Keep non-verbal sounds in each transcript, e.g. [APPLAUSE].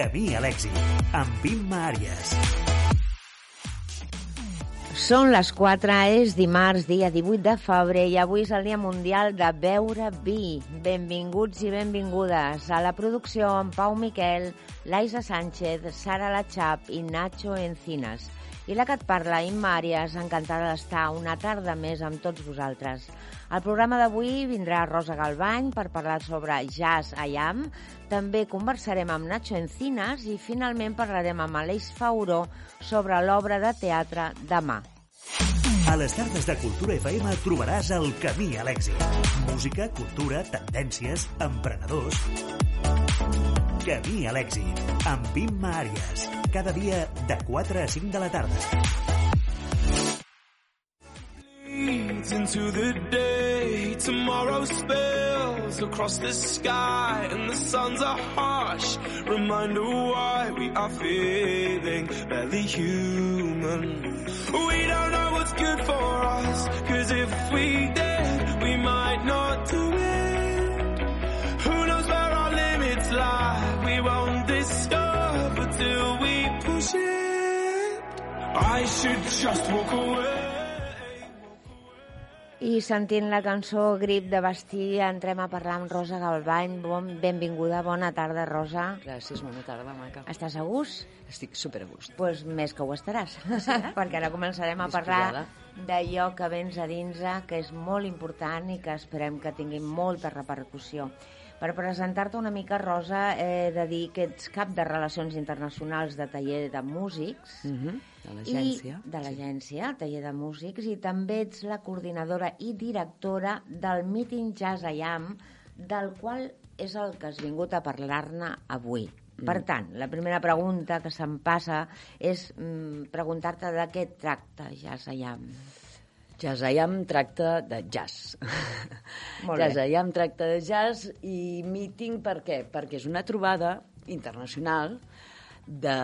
Camí a l'èxit, amb Imma Àries. Són les 4, és dimarts, dia 18 de febrer, i avui és el Dia Mundial de Beure Vi. Benvinguts i benvingudes a la producció amb Pau Miquel, Laisa Sánchez, Sara Lachap i Nacho Encinas. I la que et parla, Imma Àries, encantada d'estar una tarda més amb tots vosaltres. Al programa d'avui vindrà Rosa Galbany per parlar sobre jazz a Yam. També conversarem amb Nacho Encinas i finalment parlarem amb Aleix Fauró sobre l'obra de teatre Demà. A les tardes de Cultura FM trobaràs el camí a l'èxit. Música, cultura, tendències, emprenedors... Camí a l'èxit, amb Imma Àries. Cada dia de 4 a 5 de la tarda. Into the day. Tomorrow spills across the sky, and the suns are harsh. Reminder why we are feeling barely human. We don't know what's good for us, cause if we did, we might not do it. Who knows where our limits lie? We won't discover till we push it. I should just walk away. I sentint la cançó Grip de Bastí, entrem a parlar amb Rosa Galbany. Bon, benvinguda, bona tarda, Rosa. Gràcies, bona tarda, maca. Estàs a gust? Estic super a gust. Doncs pues més que ho estaràs, [LAUGHS] perquè ara començarem a parlar d'allò que vens a dins, que és molt important i que esperem que tingui molta repercussió. Per presentar-te una mica, Rosa, he de dir que ets cap de Relacions Internacionals de Taller de Músics, Mm -hmm. De l'agència. de l'agència, Taller de Músics, i també ets la coordinadora i directora del Meeting Jazz IAM, del qual és el que has vingut a parlar-ne avui. Mm. Per tant, la primera pregunta que se'm passa és mm, preguntar-te de què tracta. Jazz IAM tracta de jazz. [LAUGHS] Molt IAM tracta de jazz i meeting per què? Perquè és una trobada internacional de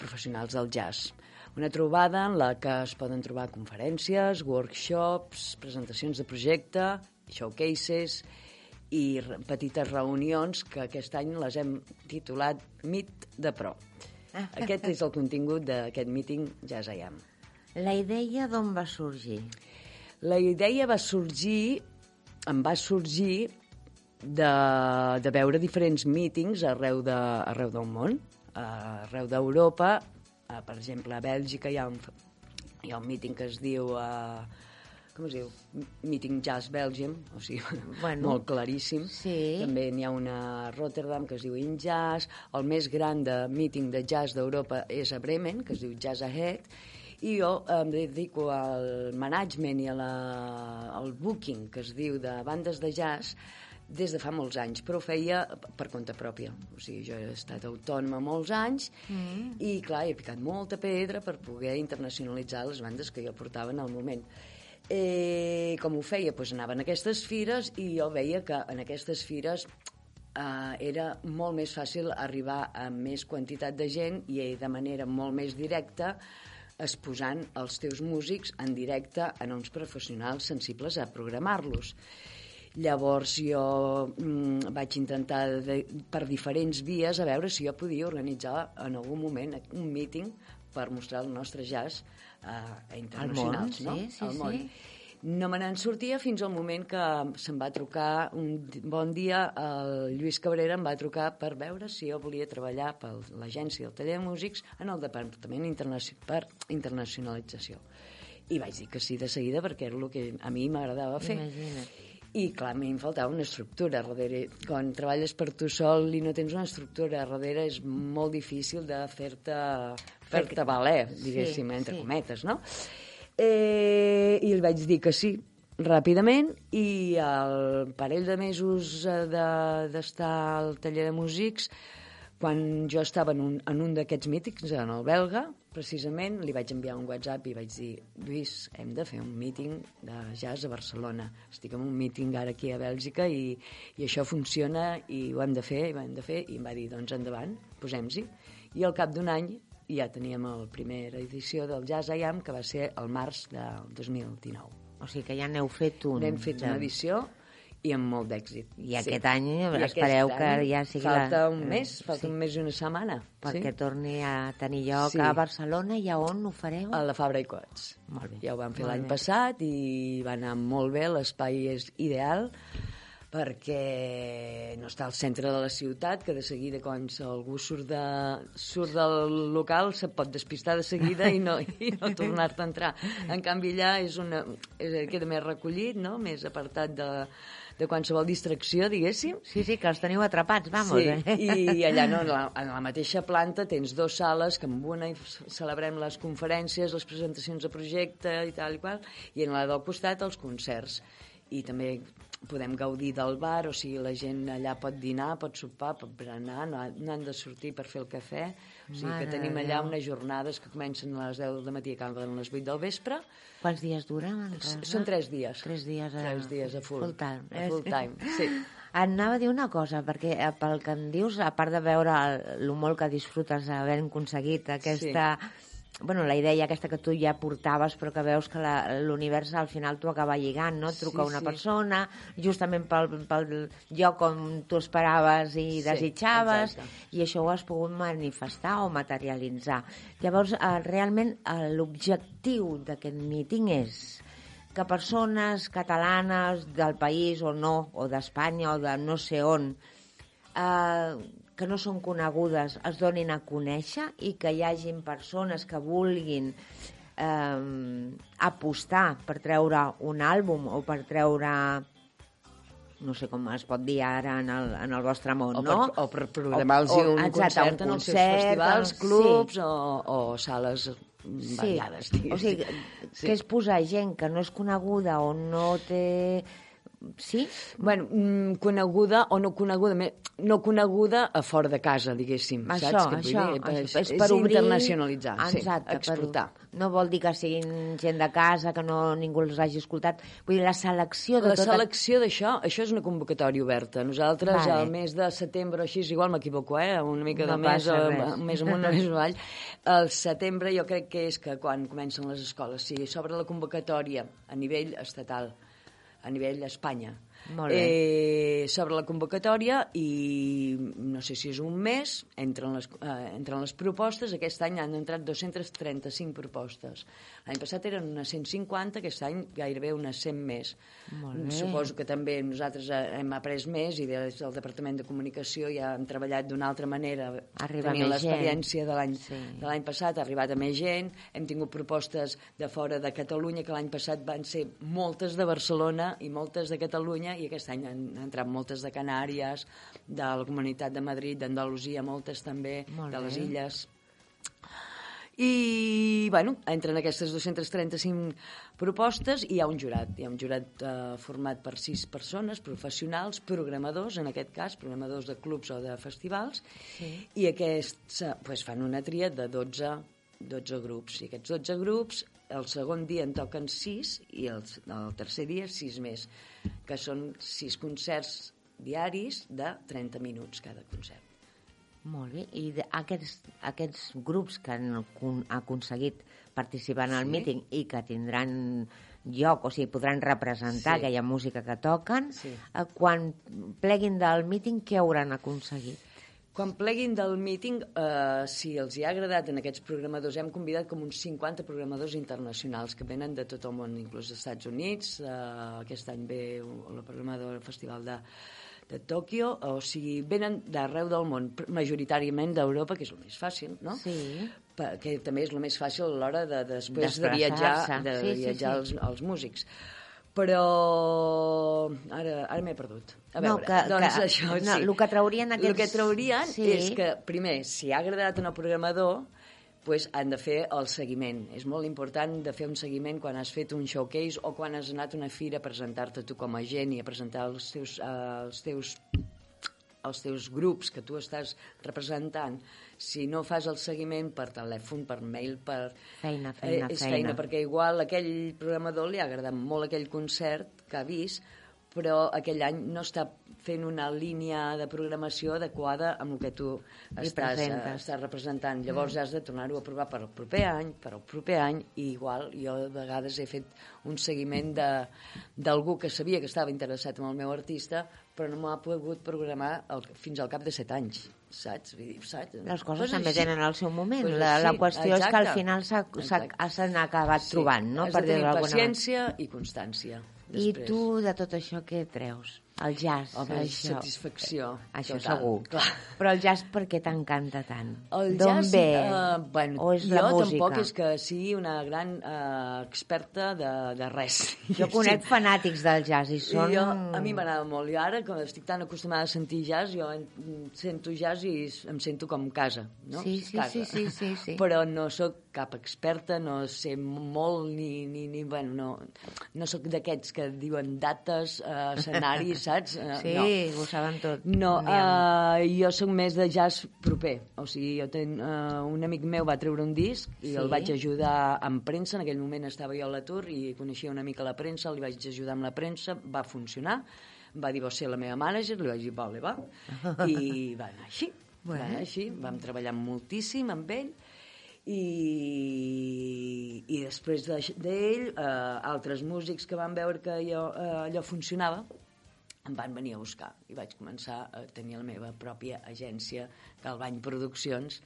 professionals del jazz. Una trobada en la que es poden trobar conferències, workshops, presentacions de projecte, showcases i petites reunions que aquest any les hem titulat Meet de Pro. Aquest és el contingut d'aquest meeting Jazz IAM. La idea d'on va sorgir? La idea va sorgir, em va sorgir de, de veure diferents mítings arreu, de, arreu del món, arreu d'Europa. Eh, Per exemple, a Bèlgica hi ha un, hi ha un míting que es diu... Uh, com es diu? Meeting Jazz Belgium, o sigui, [LAUGHS] Bueno. molt claríssim. Sí. També n'hi ha una a Rotterdam que es diu In Jazz. El més gran de meeting de jazz d'Europa és a Bremen, que es diu Jazz Ahead. I jo em dedico al management i a la, al booking, que es diu de bandes de jazz, des de fa molts anys, però ho feia per compte pròpia. O sigui, jo he estat autònoma molts anys mm. i, clar, he picat molta pedra per poder internacionalitzar les bandes que jo portava en el moment. Eh, com ho feia? Doncs anaven a aquestes fires i jo veia que en aquestes fires eh, era molt més fàcil arribar a més quantitat de gent i de manera molt més directa exposant els teus músics en directe en uns professionals sensibles a programar-los. Llavors jo mm, vaig intentar de, per diferents vies a veure si jo podia organitzar en algun moment un meeting per mostrar el nostre jazz eh, a internacionals, món, no? sí, sí, Al món. sí. No me n'en sortia fins al moment que se'm va trucar un bon dia el Lluís Cabrera em va trucar per veure si jo volia treballar per l'agència del taller de músics en el Departament Internaci per Internacionalització. I vaig dir que sí de seguida perquè era el que a mi m'agradava fer. Imagina't. I clar, a mi em faltava una estructura darrere. Quan treballes per tu sol i no tens una estructura darrere és molt difícil de fer-te fer-te valer, diguéssim, Sí, entre sí. cometes, no? Eh, I li vaig dir que sí, ràpidament, i al parell de mesos eh, de- d'estar al taller de músics, quan jo estava en un, en un d'aquests mítics, en el belga, precisament, li vaig enviar un WhatsApp i vaig dir Lluís, hem de fer un míting de jazz a Barcelona. Estic en un míting ara aquí a Bèlgica i, i això funciona i ho hem de fer, i ho hem de fer. I em va dir, doncs endavant, posem-s'hi. I al cap d'un any ja teníem la primera edició del Jazz IAM, que va ser el març del 2019. O sigui que ja n'heu fet un. N'hem fet una edició i amb molt d'èxit. I aquest any espereu que ja sigui falta la- un mes, falta sí. un mes i una setmana. perquè torni a tenir lloc Sí. a Barcelona i a on ho fareu? A la Fabra i Cots. Molt bé. Ja ho vam fer l'any passat i va anar molt bé, l'espai és ideal perquè no està al centre de la ciutat, que de seguida quan algú surt, de, surt del local se pot despistar de seguida i no, [LAUGHS] i no tornar-te a entrar. En canvi allà és una, és, queda més recollit, no? més apartat de, de qualsevol distracció, diguéssim, Sí, sí, que els teniu atrapats, vamos. Sí, eh? i allà no, en la, [LAUGHS] en la mateixa planta tens dues sales que amb una celebrem les conferències, les presentacions de projecte i tal i qual, i en la del costat els concerts. I també podem gaudir del bar, o sigui, la gent allà pot dinar, pot sopar, pot berenar, no, no han de sortir per fer el cafè. O sigui Mare que tenim allà unes jornades que comencen a les 10 del matí i acaben a les 8 del vespre. Quants dies? Rosa? Són tres dies. Tres dies a, Tres dies a full. full time. A full time, sí. [LAUGHS] Anava a dir una cosa, perquè eh, pel que em dius, a part de veure el, el molt que disfrutes havent aconseguit aquesta... Bueno, la idea aquesta que tu ja portaves, però que veus que l'univers al final t'ho acaba lligant, no? Et truca Sí, una sí. persona, justament pel, pel lloc on tu esperaves i Sí, desitjaves, exacte. i això ho has pogut manifestar o materialitzar. Llavors, eh, realment, eh, l'objectiu d'aquest míting és que persones catalanes del país o no, o d'Espanya o de no sé on, eh, que no són conegudes es donin a conèixer i que hi hagin persones que vulguin eh, apostar per treure un àlbum o per treure no sé com es pot dir ara en el, en el vostre món, O per, no? o per programar-los un exacte, concert un en els seus festivals, sí. clubs o, o sales Sí, variades. o sigui, Sí. que és posar gent que no és coneguda o no té... Sí? Bueno, mm, coneguda o no coneguda, no coneguda a fora de casa, diguéssim. Això, saps? Que això, dir, això, és, és per obrir... internacionalitzar, Exacte, sí, exportar. Per, no vol dir que siguin gent de casa, que no ningú els hagi escoltat. Vull dir, la selecció de La tota... selecció d'això, això és una convocatòria oberta. Nosaltres, Vale. al mes de setembre, així, igual m'equivoco, eh? una mica No de més, res. més amunt, més avall. Al setembre jo crec que és que quan comencen les escoles, sí, s'obre la convocatòria a nivell estatal, a nivell Espanya. Eh, s'obre la convocatòria i no sé si és un mes, entren les, eh, entren les propostes. Aquest any han entrat 235 propostes. L'any passat eren unes 150, aquest any gairebé unes 100 més. Suposo que també nosaltres eh, hem après més i des del Departament de Comunicació ja hem treballat d'una altra manera. Arriba Tenint l'experiència de l'any Sí. de l'any passat, ha arribat a més gent, hem tingut propostes de fora de Catalunya, que l'any passat van ser moltes de Barcelona i moltes de Catalunya, i aquest any han entrat moltes de Canàries, de la Comunitat de Madrid, d'Andalusia, moltes també, Molt de les illes. I, bueno, entren aquestes 235 propostes i hi ha un jurat. Hi ha un jurat eh, format per sis persones, professionals, programadors, en aquest cas, programadors de clubs o de festivals, sí. i aquests eh, pues, fan una tria de 12, 12 grups. I aquests 12 grups, el segon dia en toquen 6 i el, el tercer dia 6 més, que són 6 concerts diaris de 30 minuts cada concert. Molt bé. I de- aquests, aquests grups que han acon- aconseguit participar en el Sí. míting i que tindran lloc, o sigui, podran representar Sí. aquella música que toquen, Sí. eh, quan pleguin del míting, què hauran aconseguit? Quan pleguin del míting, eh, si els hi ha agradat en aquests programadors, hem convidat com uns 50 programadors internacionals que venen de tot el món, inclús dels Estats Units, eh, aquest any ve la programadora del Festival de, de Tòquio, o sigui, venen d'arreu del món, majoritàriament d'Europa, que és el més fàcil, no? Sí. que també és el més fàcil a l'hora de, després de viatjar, de Sí, sí, viatjar sí. Els, els músics. Però ara, ara m'he perdut. A No, veure, que- doncs que- això, no, sí. el que traurien El aquests- que traurien Sí. és que, primer, si ha agradat al programador, pues, han de fer el seguiment. És molt important de fer un seguiment quan has fet un showcase o quan has anat a una fira a presentar-te tu com a gent i a presentar els teus, eh, els teus els teus grups que tu estàs representant, si no fas el seguiment per telèfon, per mail, per... Feina, feina, eh, és feina. feina. perquè igual aquell programador li ha agradat molt aquell concert que ha vist, però aquell any no està fent una línia de programació adequada amb el que tu I estàs, eh, presentes. estàs representant. Llavors has de tornar-ho a provar per al proper any, per al proper any, i igual jo de vegades he fet un seguiment de- d'algú que sabia que estava interessat en el meu artista, però no m'ha pogut programar el, fins al cap de set anys, saps? Vull dir, saps? Les coses Pues també així. tenen el seu moment. Pues la, la qüestió és que al exacte. final s'ha- s'ha- Exacte. s'han acabat trobant, no? Has Per de tenir d'alguna manera. paciència i constància. I després. tu, de tot això, què treus? El jazz, Home, això. satisfacció. Això total, segur. Clar. Però el jazz per què t'encanta tant? El D'on jazz, ve? eh, bueno, o és jo la música? tampoc és que sigui una gran eh, experta de, de res. Jo conec fanàtics del jazz i són... I jo, a mi m'agrada molt. I ara, com estic tan acostumada a sentir jazz, jo en- sento jazz i em sento com casa, no? Sí, sí, casa. sí, sí, sí, sí. Però no sóc cap experta, no sé molt ni... ni, ni bueno, no, no sóc d'aquests que diuen dates, eh, escenaris, [LAUGHS] saps? Eh, Sí, no. ho saben tot. No, uh, jo sóc més de jazz proper. O sigui, jo ten, uh, un amic meu va treure un disc i Sí. el vaig ajudar amb premsa. En aquell moment estava jo a l'atur i coneixia una mica la premsa, li vaig ajudar amb la premsa, va funcionar. Va dir, vols ser la meva mànager? Li vaig dir, vale, va. [LAUGHS] I va anar així. Bé. Va anar així. Vam treballar moltíssim amb ell i, i després de- d'ell, eh, altres músics que van veure que allò, eh, allò funcionava em van venir a buscar i vaig començar a tenir la meva pròpia agència, Galvany Produccions,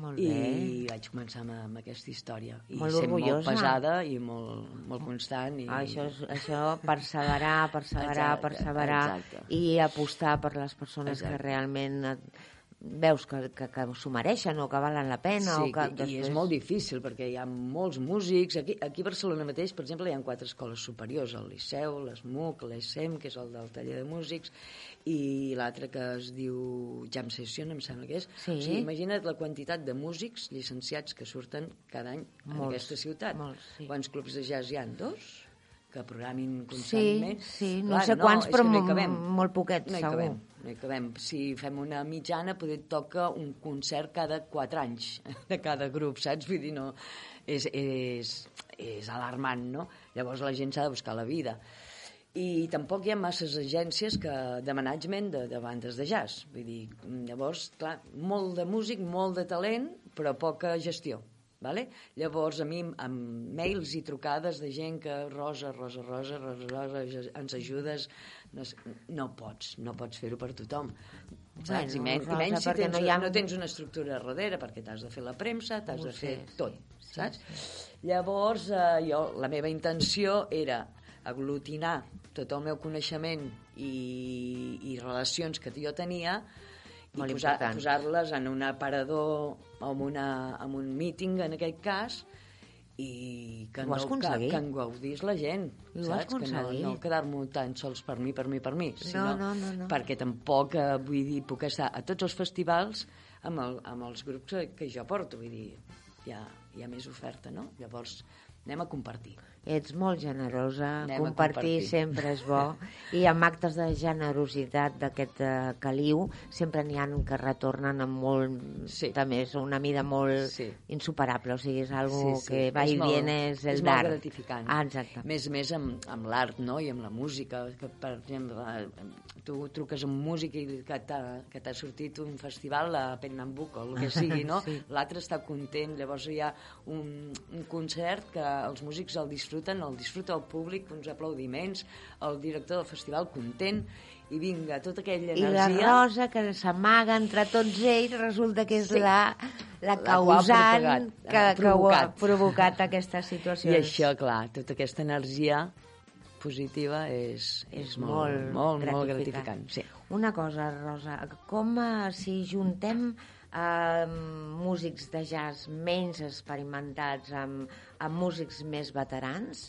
Molt bé. i vaig començar amb, amb aquesta història. I Molt sent molt orgullosa. pesada i molt, molt constant. I... Ah, Això, és, això perseverar, perseverar, Exacte, perseverar exacte. i apostar per les persones Exacte. que realment et, veus que, que, que s'ho mereixen o que valen la pena. Sí, o que i, després... i és molt difícil perquè hi ha molts músics. Aquí, aquí a Barcelona mateix, per exemple, hi ha quatre escoles superiors, el Liceu, l'ESMUC, l'ESEM, que és el del taller de músics, i l'altre que es diu Jam Session, em sembla que és. Sí. O sigui, imagina't la quantitat de músics llicenciats que surten cada any en Molts, aquesta ciutat. molts, sí. Quants clubs de jazz hi ha? Dos? que programin Sí, constantment. sí, no Clar, sé quants, és però no molt poquets, no segur. Cabem, no hi cabem. Si fem una mitjana, poder toca un concert cada quatre anys [LAUGHS] de cada grup, saps? Vull dir, no... És, és, és alarmant, no? Llavors la gent s'ha de buscar la vida. I tampoc hi ha masses agències que, de management de, de bandes de jazz. Vull dir, llavors, clar, molt de músic, molt de talent, però poca gestió. Vale? Llavors, a mi, amb mails i trucades de gent que Rosa, Rosa, Rosa, Rosa, Rosa, ens ajudes, no, no pots, no pots fer-ho per tothom. Saps? Bueno, I, men, Rosa, I menys si tens, no ha- no tens una estructura darrere, perquè t'has de fer la premsa, t'has de fer sé, tot, sí, saps? Llavors, eh, jo, la meva intenció era aglutinar tot el meu coneixement i, i relacions que jo tenia i Molt posar- important. posar-les en un aparador o en, una, en un meeting, en aquest cas, i que, no, que, que en gaudís la gent, I ho saps? Que no, no quedar-m'ho tan sols per mi, per mi, per mi, sinó no, no, no. perquè tampoc, eh, vull dir, puc estar a tots els festivals amb, el, amb els grups que, que jo porto, vull dir, hi ha, hi ha més oferta, no? Llavors, anem a compartir. Ets molt generosa, Anem compartir, compartir. sempre és bo, [LAUGHS] i amb actes de generositat d'aquest eh, caliu sempre n'hi han que retornen amb molt, Sí. també és una mida molt Sí. insuperable, o sigui, és algo Sí, sí. que va És i viene, és el és molt d'art. gratificant. Ah, exacte. Més més amb, amb l'art, no?, i amb la música. Que, per exemple, eh, tu truques a un músic i que t'ha sortit un festival a Pernambuco, el que sigui, [LAUGHS] no? Sí. L'altre està content, llavors hi ha un, un concert que els músics el disfruten, el disfruta el públic, uns aplaudiments, el director del festival content, i vinga, tota aquella I la energia... Rosa, que s'amaga entre tots ells, resulta que és Sí. la, la La que causant propagat, que, ha que ho ha provocat. provocat aquesta situació. I això, clar, tota aquesta energia positiva és, és, molt, molt, molt gratificant. Sí. Una cosa, Rosa, com eh, si juntem eh, músics de jazz menys experimentats amb, amb músics més veterans,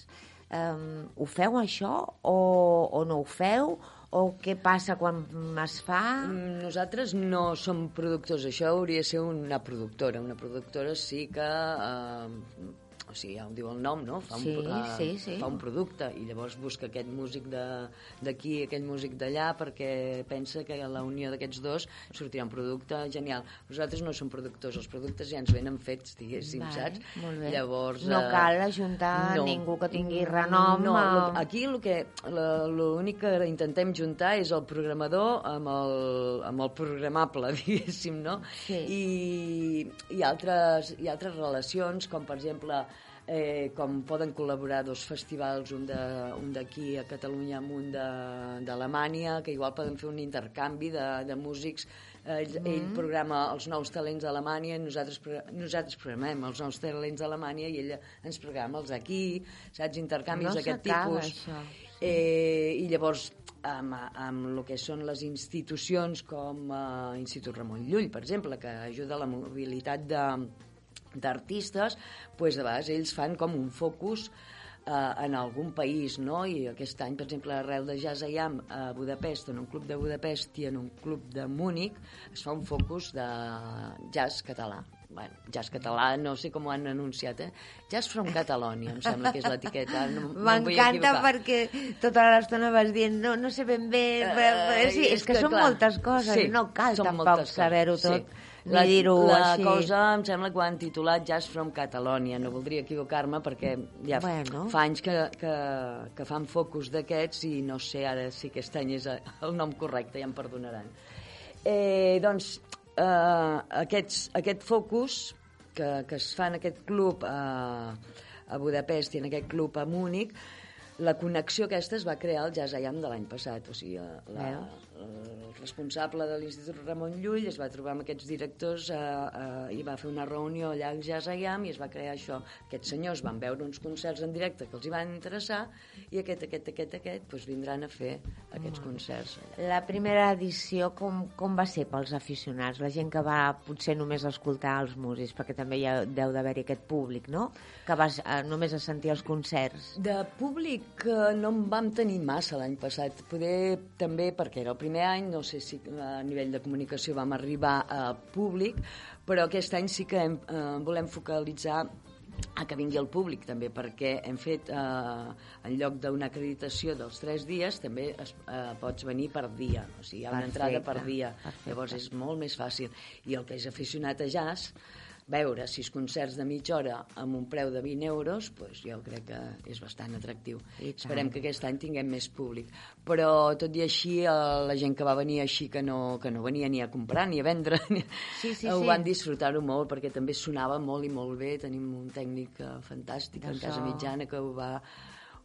eh, ho feu això o, o no ho feu? O què passa quan es fa? Mm, Nosaltres no som productors, això hauria de ser una productora. Una productora sí que eh, o sigui, ja ho diu el nom, no? Fa un, Sí, uh, sí, sí. Fa un producte i llavors busca aquest músic de- d'aquí, aquell músic d'allà, perquè pensa que la unió d'aquests dos sortirà un producte genial. Nosaltres no som productors, els productes ja ens venen fets, diguéssim, Vale, saps? molt bé. Llavors, No eh, cal ajuntar ningú que tingui renom No, lo- aquí el que l'únic que intentem juntar és el programador amb el, amb el programable, [LAUGHS] diguéssim, no? Sí. I, i, altres, i altres relacions, com per exemple eh, com poden col·laborar dos festivals, un d'aquí a Catalunya amb un de- d'Alemanya, que igual poden fer un intercanvi de, de músics. Eh, ell, Mm. ell programa els nous talents d'Alemanya, nosaltres, nosaltres programem els nous talents d'Alemanya i ella ens programa els aquí, saps? Intercanvis No d'aquest tipus. això. Eh, I llavors, amb, amb el que són les institucions com eh, Institut Ramon Llull, per exemple, que ajuda a la mobilitat de d'artistes, doncs de vegades ells fan com un focus eh, en algun país, no? I aquest any, per exemple, arrel de Jazz Ayam a Budapest, en un club de Budapest i en un club de Múnich, es fa un focus de jazz català. Bueno, jazz català, no sé com ho han anunciat, eh? Jazz from Catalonia, em sembla que és l'etiqueta. No, no M'encanta equivocar. perquè tota l'estona vas dient no, no sé ben bé, però, sí, és, que, són clar, moltes coses sí, no cal tampoc saber-ho tot sí. La, dir-ho la així. cosa em sembla que ho han titulat Jazz from Catalonia, no voldria equivocar-me perquè ja Bueno. fa anys que, que, que fan focus d'aquests i no sé ara si aquest any és el nom correcte, ja em perdonaran. Eh, doncs, eh, aquests, aquest focus que, que es fa en aquest club a, a Budapest i en aquest club a Múnich, la connexió aquesta es va crear al Jazz Ayam de l'any passat, o sigui, la, el responsable de l'Institut Ramon Llull es va trobar amb aquests directors eh, eh, i va fer una reunió allà al Jazz Ayam i es va crear això. Aquests senyors van veure uns concerts en directe que els hi van interessar i aquest, aquest, aquest, aquest doncs vindran a fer aquests concerts allà. La primera edició com, com va ser pels aficionats? La gent que va potser només escoltar els músics, perquè també hi ha, deu d'haver-hi aquest públic, no? Que vas eh, només a sentir els concerts. De públic eh, no en vam tenir massa l'any passat. Poder també, perquè era el primer any, no sé si a nivell de comunicació vam arribar a públic, però aquest any sí que hem, eh, volem focalitzar a que vingui el públic també, perquè hem fet, eh, en lloc d'una acreditació dels tres dies, també es, eh, pots venir per dia, o sigui, hi ha una Perfecte, entrada per dia, perfecte. llavors és molt més fàcil. I el que és aficionat a jazz, veure sis concerts de mitja hora amb un preu de 20 euros, doncs jo crec que és bastant atractiu. Esperem que aquest any tinguem més públic. Però, tot i així, eh, la gent que va venir així, que no, que no venia ni a comprar ni a vendre, ni... Sí, sí, [LAUGHS] ho sí. van disfrutar-ho molt, perquè també sonava molt i molt bé. Tenim un tècnic eh, fantàstic De en casa so. mitjana que ho va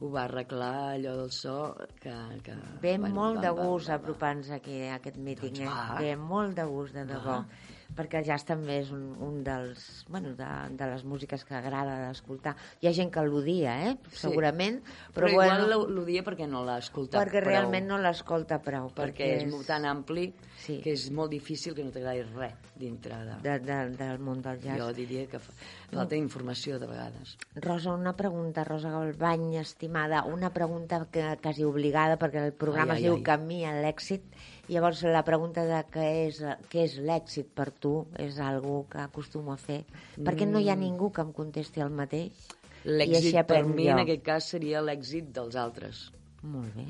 ho va arreglar allò del so que... que Ve bueno, molt va- de gust apropar-nos aquí a aquest míting, Doncs eh? va. Ve molt de gust, de debò. Va. Perquè el jazz també és un, un dels, bueno, de, de les músiques que agrada d'escoltar. Hi ha gent que l'odia, eh? Sí. Segurament. Però, Però, igual bueno, l'odia perquè no l'ha escoltat perquè prou. realment no l'escolta prou. perquè és molt tan ampli Sí. que és molt difícil que no t'agradi res dintre de... de, de, del món del jazz. Jo diria que fa- falta informació de vegades. Rosa, una pregunta, Rosa Galbany, estimada, una pregunta que, quasi obligada, perquè el programa Ai, es ai, diu ai. Camí a l'èxit. Llavors, la pregunta de què és, què és l'èxit per tu és algo que acostumo a fer, perquè no hi ha ningú que em contesti el mateix. L'èxit per mi jo. en aquest cas seria l'èxit dels altres, Molt bé,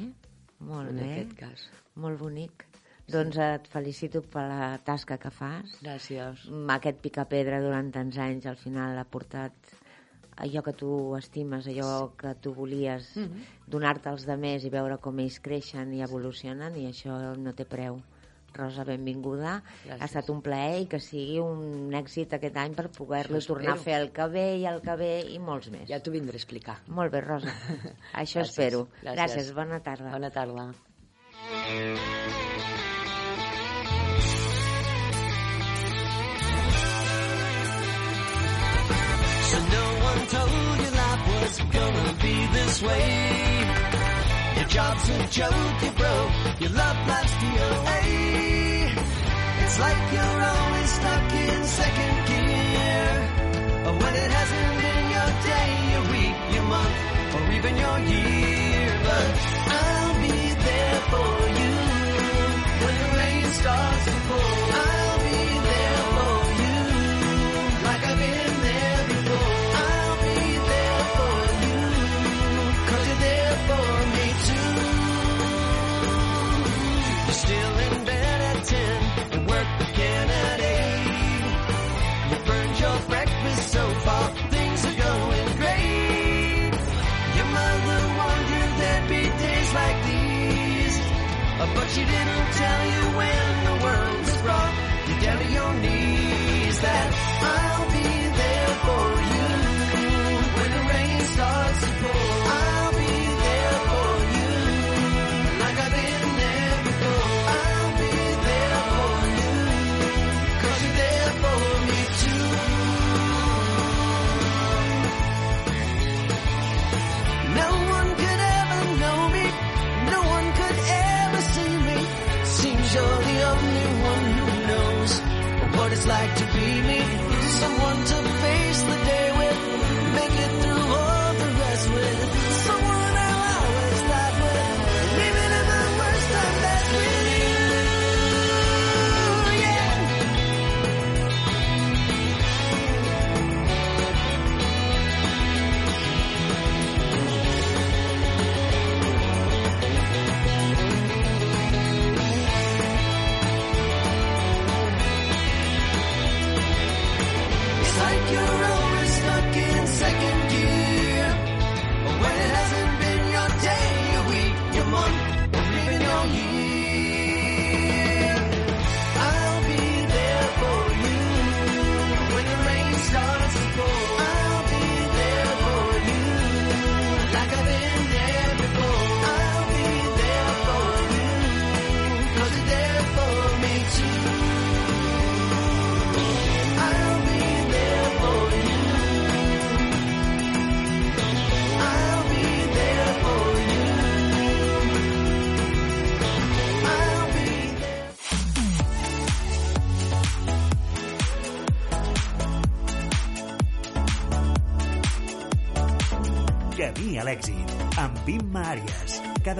molt en bé, aquest cas. molt bonic. Doncs et felicito per la tasca que fas. Gràcies. Mm, Aquest picapedra durant tants anys al final ha portat allò que tu estimes, allò que tu volies Mhm. donar-te als demés i veure com ells creixen i evolucionen i això no té preu. Rosa, benvinguda. Gràcies. Ha estat un plaer i que sigui un èxit aquest any per poder-lo tornar a fer el que ve i el que ve i molts més. Ja t'ho vindré a explicar. Molt bé, Rosa. [LAUGHS] Això Gràcies. espero. Gràcies. Gràcies. Bona tarda. Bona tarda. Was gonna be this way. Your job's a joke, you broke, your love life's away. It's like you're always stuck in second gear. When it hasn't been your day, your week, your month, or even your year. that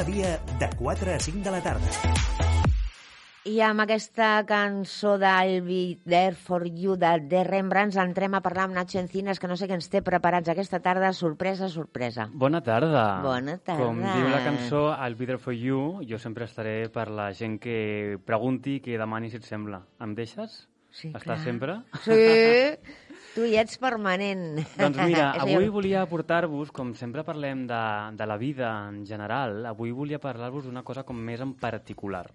Cada dia de 4 a 5 de la tarda. I amb aquesta cançó d'I'll Be There For You de, de Rembrandt entrem a parlar amb Nacho Encinas, que no sé què ens té preparats aquesta tarda. Sorpresa, sorpresa. Bona tarda. Bona tarda. Com diu la cançó I'll Be There For You, jo sempre estaré per la gent que pregunti, que demani si et sembla. Em deixes? Sí, Estàs clar. sempre? Sí, [LAUGHS] tu hi ets permanent. Doncs mira, [LAUGHS] avui volia portar-vos, com sempre parlem de, de la vida en general, avui volia parlar-vos d'una cosa com més en particular.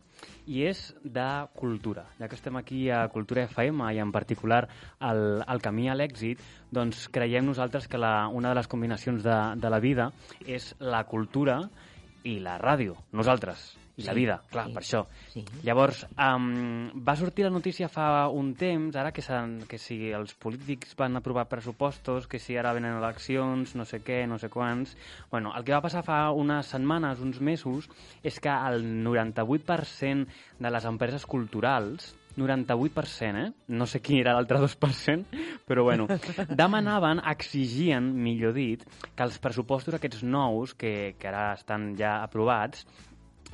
I és de cultura. Ja que estem aquí a Cultura FM i en particular al, al camí a l'èxit, doncs creiem nosaltres que la, una de les combinacions de, de la vida és la cultura i la ràdio. Nosaltres. I la Sí, vida, clar, sí, per això. sí. Llavors, um, va sortir la notícia fa un temps, ara que, que si els polítics van aprovar pressupostos, que si ara venen eleccions, no sé què, no sé quants... Bueno, el que va passar fa unes setmanes, uns mesos, és que el 98% de les empreses culturals 98%, eh? No sé quin era l'altre 2%, però bueno, [LAUGHS] demanaven, exigien, millor dit, que els pressupostos aquests nous, que, que ara estan ja aprovats,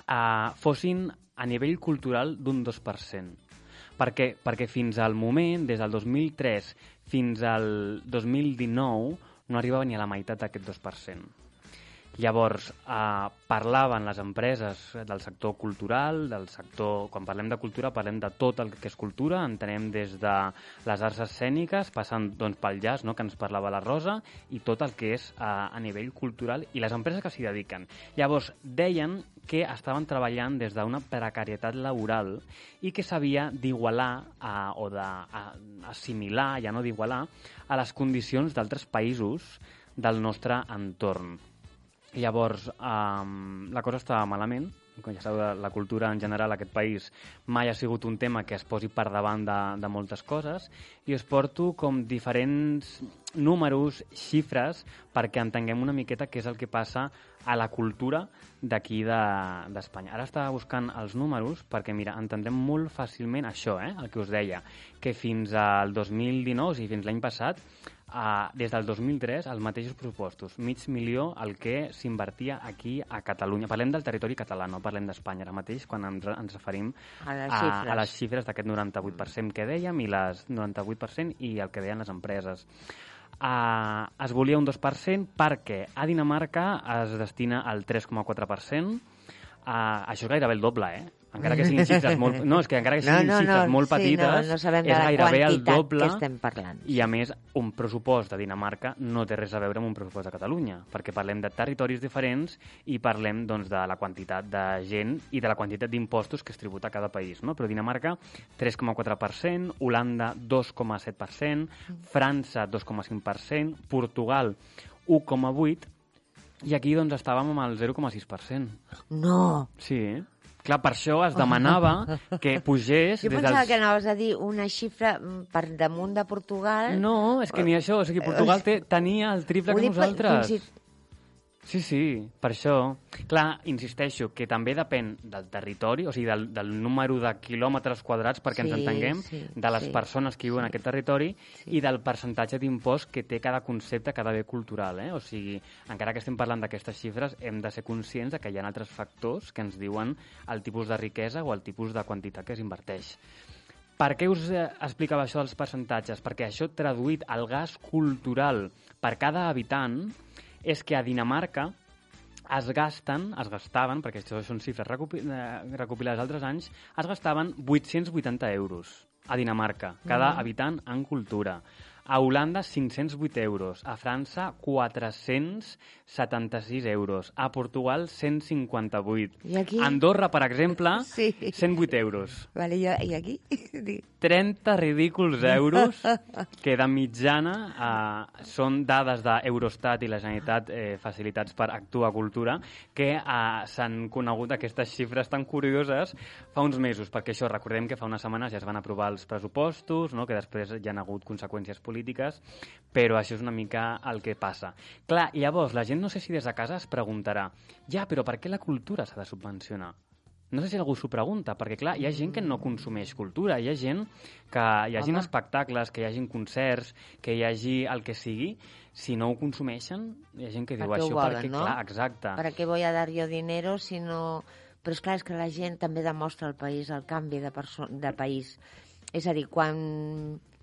eh, fossin a nivell cultural d'un 2%. Perquè, perquè fins al moment, des del 2003 fins al 2019, no arribava ni a la meitat d'aquest 2%. Llavors, eh, parlaven les empreses del sector cultural, del sector... Quan parlem de cultura, parlem de tot el que és cultura, entenem des de les arts escèniques, passant doncs, pel jazz, no?, que ens parlava la Rosa, i tot el que és eh, a nivell cultural i les empreses que s'hi dediquen. Llavors, deien que estaven treballant des d'una precarietat laboral i que s'havia d'igualar eh, o d'assimilar, ja no d'igualar, a les condicions d'altres països del nostre entorn. Llavors, um, la cosa estava malament. Com ja sabeu, la cultura en general a aquest país mai ha sigut un tema que es posi per davant de, de moltes coses i us porto com diferents números, xifres, perquè entenguem una miqueta què és el que passa a la cultura d'aquí de- d'Espanya. Ara estava buscant els números perquè, mira, entendrem molt fàcilment això, eh, el que us deia, que fins al 2019, o sigui, fins l'any passat, Uh, des del 2003, els mateixos pressupostos, mig milió el que s'invertia aquí a Catalunya. Parlem del territori català, no parlem d'Espanya ara mateix, quan ens, ens referim A les a, xifres. a les xifres d'aquest 98% que dèiem i les 98% i el que deien les empreses. Uh, es volia un 2% perquè a Dinamarca es destina al 3,4%, Uh, això és gairebé el doble, eh? Encara que siguin xifres molt... No, és que encara que No, siguin no, no, xifres molt sí, petites, no, no sabem és gairebé el doble que estem parlant. i a més, un pressupost de Dinamarca no té res a veure amb un pressupost de Catalunya, perquè parlem de territoris diferents i parlem doncs, de la quantitat de gent i de la quantitat d'impostos que es tributa a cada país. No? Però Dinamarca, 3,4%, Holanda, 2,7%, França, 2,5%, Portugal, 1,8%, i aquí doncs, estàvem amb el 0,6%. No! Sí, clar, per això es demanava que pugés... Jo pensava dels... que anaves a dir una xifra mm, per damunt de Portugal. No, és que ni això. O sigui, Portugal té, tenia el triple que per- nosaltres. fins i- Sí, sí, per això. Clar, insisteixo, que també depèn del territori, o sigui, del, del número de quilòmetres quadrats, perquè ens Sí, entenguem, sí, de les sí, persones que viuen en aquest territori i del percentatge d'impost que té cada concepte, cada bé cultural. Eh? O sigui, encara que estem parlant d'aquestes xifres, hem de ser conscients de que hi ha altres factors que ens diuen el tipus de riquesa o el tipus de quantitat que s'inverteix. Per què us eh, explicava això dels percentatges? Perquè això traduït al gas cultural per cada habitant és que a Dinamarca es gasten, es gastaven, perquè això són xifres eh, recopilades altres anys, es gastaven 880 euros a Dinamarca, cada mm. habitant en cultura. A Holanda, 508 euros. A França, 476 euros. A Portugal, 158. I aquí? A Andorra, per exemple, [LAUGHS] Sí. 108 euros. Vale, i, i aquí? [LAUGHS] 30 ridículs [LAUGHS] euros que de mitjana eh, són dades d'Eurostat i la Generalitat eh, facilitats per Actua Cultura que eh, s'han conegut aquestes xifres tan curioses fa uns mesos, perquè això, recordem que fa unes setmanes ja es van aprovar els pressupostos, no? que després hi han hagut conseqüències polítiques, però això és una mica el que passa. Clar, llavors, la gent no sé si des de casa es preguntarà ja, però per què la cultura s'ha de subvencionar? No sé si algú s'ho pregunta, perquè clar, hi ha gent que no consumeix cultura, hi ha gent que hi hagin Home. espectacles, que hi hagin concerts, que hi hagi el que sigui, si no ho consumeixen, hi ha gent que Per diu què això volen, perquè, no? clar, exacte. ¿Para qué voy a dar yo dinero si no... Però és clar, és que la gent també demostra al país el canvi de, de país. És a dir, quan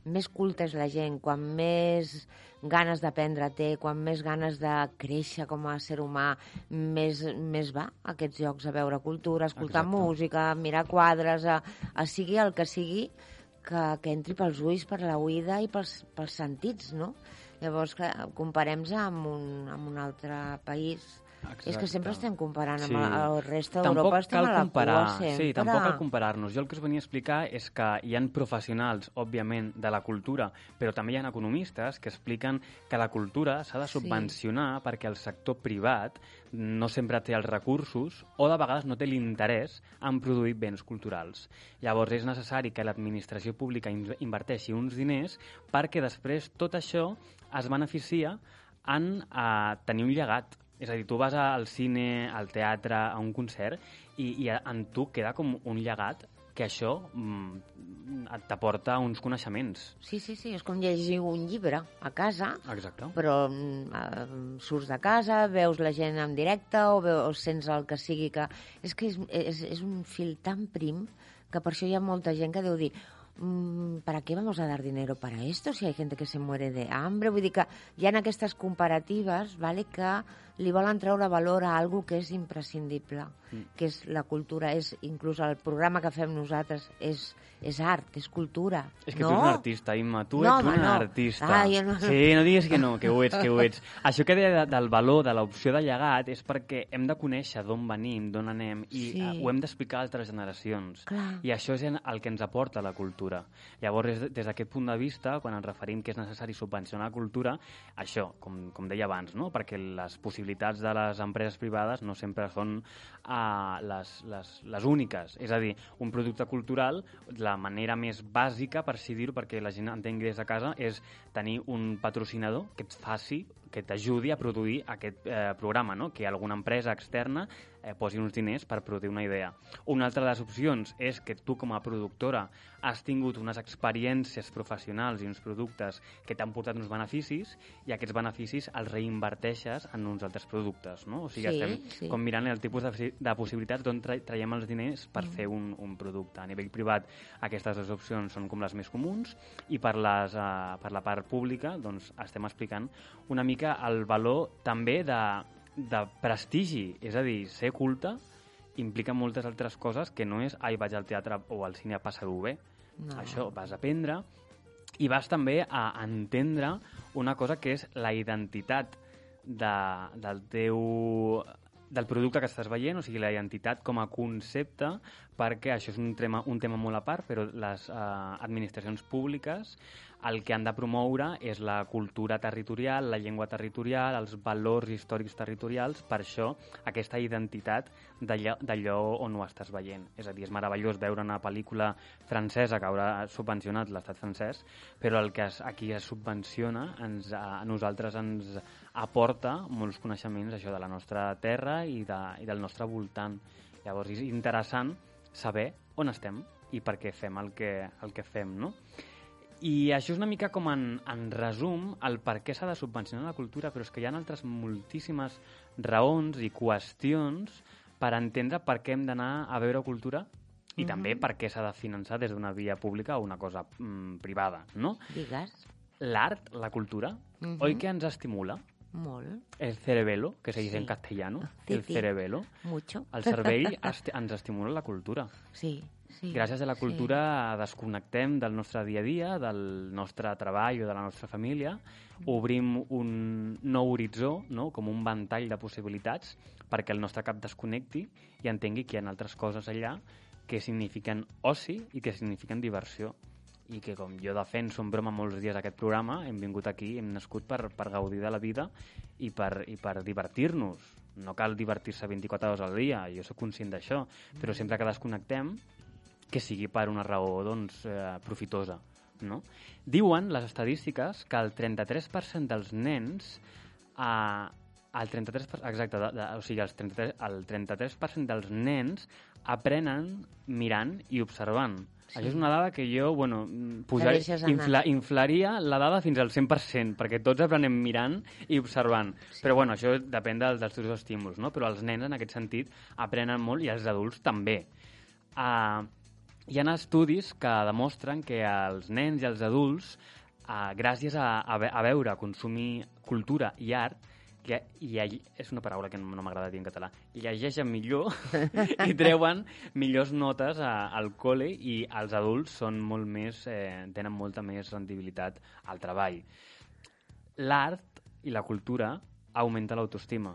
més culta és la gent, quan més ganes d'aprendre té, quan més ganes de créixer com a ser humà, més, més va a aquests llocs a veure cultura, a escoltar Exacte. música, a mirar quadres, a, a sigui el que sigui, que, que entri pels ulls, per la oïda i pels, pels sentits, no? Llavors, comparem-se amb, un, amb un altre país. És que sempre estem comparant amb Sí. el, el resta d'Europa, estem cal a la comparar, cua sempre. Sí, tampoc cal comparar-nos. Jo el que us venia a explicar és que hi han professionals, òbviament, de la cultura, però també hi ha economistes que expliquen que la cultura s'ha de Sí. subvencionar perquè el sector privat no sempre té els recursos o de vegades no té l'interès en produir béns culturals. Llavors és necessari que l'administració pública in- inverteixi uns diners perquè després tot això es beneficia en eh, tenir un llegat. És a dir, tu vas al cine, al teatre, a un concert, i, i en tu queda com un llegat que això mm, t'aporta uns coneixements. Sí, sí, sí, és com llegir un llibre a casa, Exacte. però eh, surts de casa, veus la gent en directe o, veu, o sents el que sigui que... És que és, és, és un fil tan prim que per això hi ha molta gent que deu dir mm, ¿para qué vamos a dar dinero para esto si hay gente que se muere de hambre? Vull dir que hi ha aquestes comparatives vale, que li volen treure valor a algo que és imprescindible, mm. que és la cultura, és inclús el programa que fem nosaltres és, és art, és cultura. És que no? tu ets un artista, Imma, tu No, ets un no. artista. Ah, jo no- Sí, no diguis que no, que ho ets, que ho ets. Això que deia de- del valor, de l'opció de llegat, és perquè hem de conèixer d'on venim, d'on anem, i Sí. eh, ho hem d'explicar a altres generacions. Clar. I això és el que ens aporta la cultura. Llavors, des d'aquest punt de vista, quan ens referim que és necessari subvencionar la cultura, això, com, com deia abans, no? perquè les possibilitats de les empreses privades no sempre són uh, les, les, les úniques. És a dir, un producte cultural, la manera més bàsica, per així dir-ho, perquè la gent entengui des de casa, és tenir un patrocinador que et faci que t'ajudi a produir aquest eh, programa, no? que alguna empresa externa eh, posi uns diners per produir una idea. Una altra de les opcions és que tu com a productora has tingut unes experiències professionals i uns productes que t'han portat uns beneficis i aquests beneficis els reinverteixes en uns altres productes. No? O sigui, Sí, estem sí. com mirant el tipus de, de possibilitats d'on tra traiem els diners per fer un, un producte. A nivell privat aquestes dues opcions són com les més comuns i per, les, uh, per la part pública doncs, estem explicant una mica el valor també de, de prestigi, és a dir, ser culte implica moltes altres coses que no és ai, vaig al teatre o al cine a passar-ho bé. No. Això, vas a aprendre i vas també a entendre una cosa que és la identitat de, del teu del producte que estàs veient, o sigui, la identitat com a concepte, perquè això és un tema, un tema molt a part, però les eh, administracions públiques el que han de promoure és la cultura territorial, la llengua territorial, els valors històrics territorials, per això aquesta identitat d'allò on ho estàs veient. És a dir, és meravellós veure una pel·lícula francesa que haurà subvencionat l'estat francès, però el que es, aquí es subvenciona ens, a, a nosaltres ens aporta molts coneixements això de la nostra terra i, de, i del nostre voltant. Llavors és interessant saber on estem i per què fem el que, el que fem, no? I això és una mica com en, en resum el per què s'ha de subvencionar la cultura, però és que hi ha altres moltíssimes raons i qüestions per entendre per què hem d'anar a veure cultura i també per què s'ha de finançar des d'una via pública o una cosa mm, privada, no? Digues. L'art, la cultura, Mhm. oi que ens estimula? Molt. El cerebelo, que se dice Sí. en castellano, Sí, el sí. cerebelo. Mucho. El cervell [LAUGHS] esti- ens estimula la cultura. Sí, sí. Gràcies a la sí. cultura desconnectem del nostre dia a dia, del nostre treball o de la nostra família, obrim un nou horitzó, no? com un ventall de possibilitats, perquè el nostre cap desconnecti i entengui que hi ha altres coses allà que signifiquen oci i que signifiquen diversió i que com jo defenso en broma molts dies aquest programa, hem vingut aquí, hem nascut per, per gaudir de la vida i per, i per divertir-nos. No cal divertir-se 24 hores al dia, jo sóc conscient d'això, però sempre que desconnectem, que sigui per una raó doncs, eh, profitosa. No? Diuen les estadístiques que el 33% dels nens eh, el 33%, exacte, de, de, o sigui, els 33, el 33% dels nens aprenen mirant i observant. Sí. Això és una dada que jo, bueno, posar, deixes anar. infla, inflaria la dada fins al 100%, perquè tots aprenem mirant i observant. Sí. Però bueno, això depèn dels, dels teus estímuls, no? Però els nens, en aquest sentit, aprenen molt i els adults també. Uh, hi ha estudis que demostren que els nens i els adults, uh, gràcies a, a, a veure, a consumir cultura i art, que i és una paraula que no, m'agrada dir en català, llegeixen millor [LAUGHS] [LAUGHS] i treuen millors notes a, al col·le i els adults són molt més, eh, tenen molta més rendibilitat al treball. L'art i la cultura augmenta l'autoestima.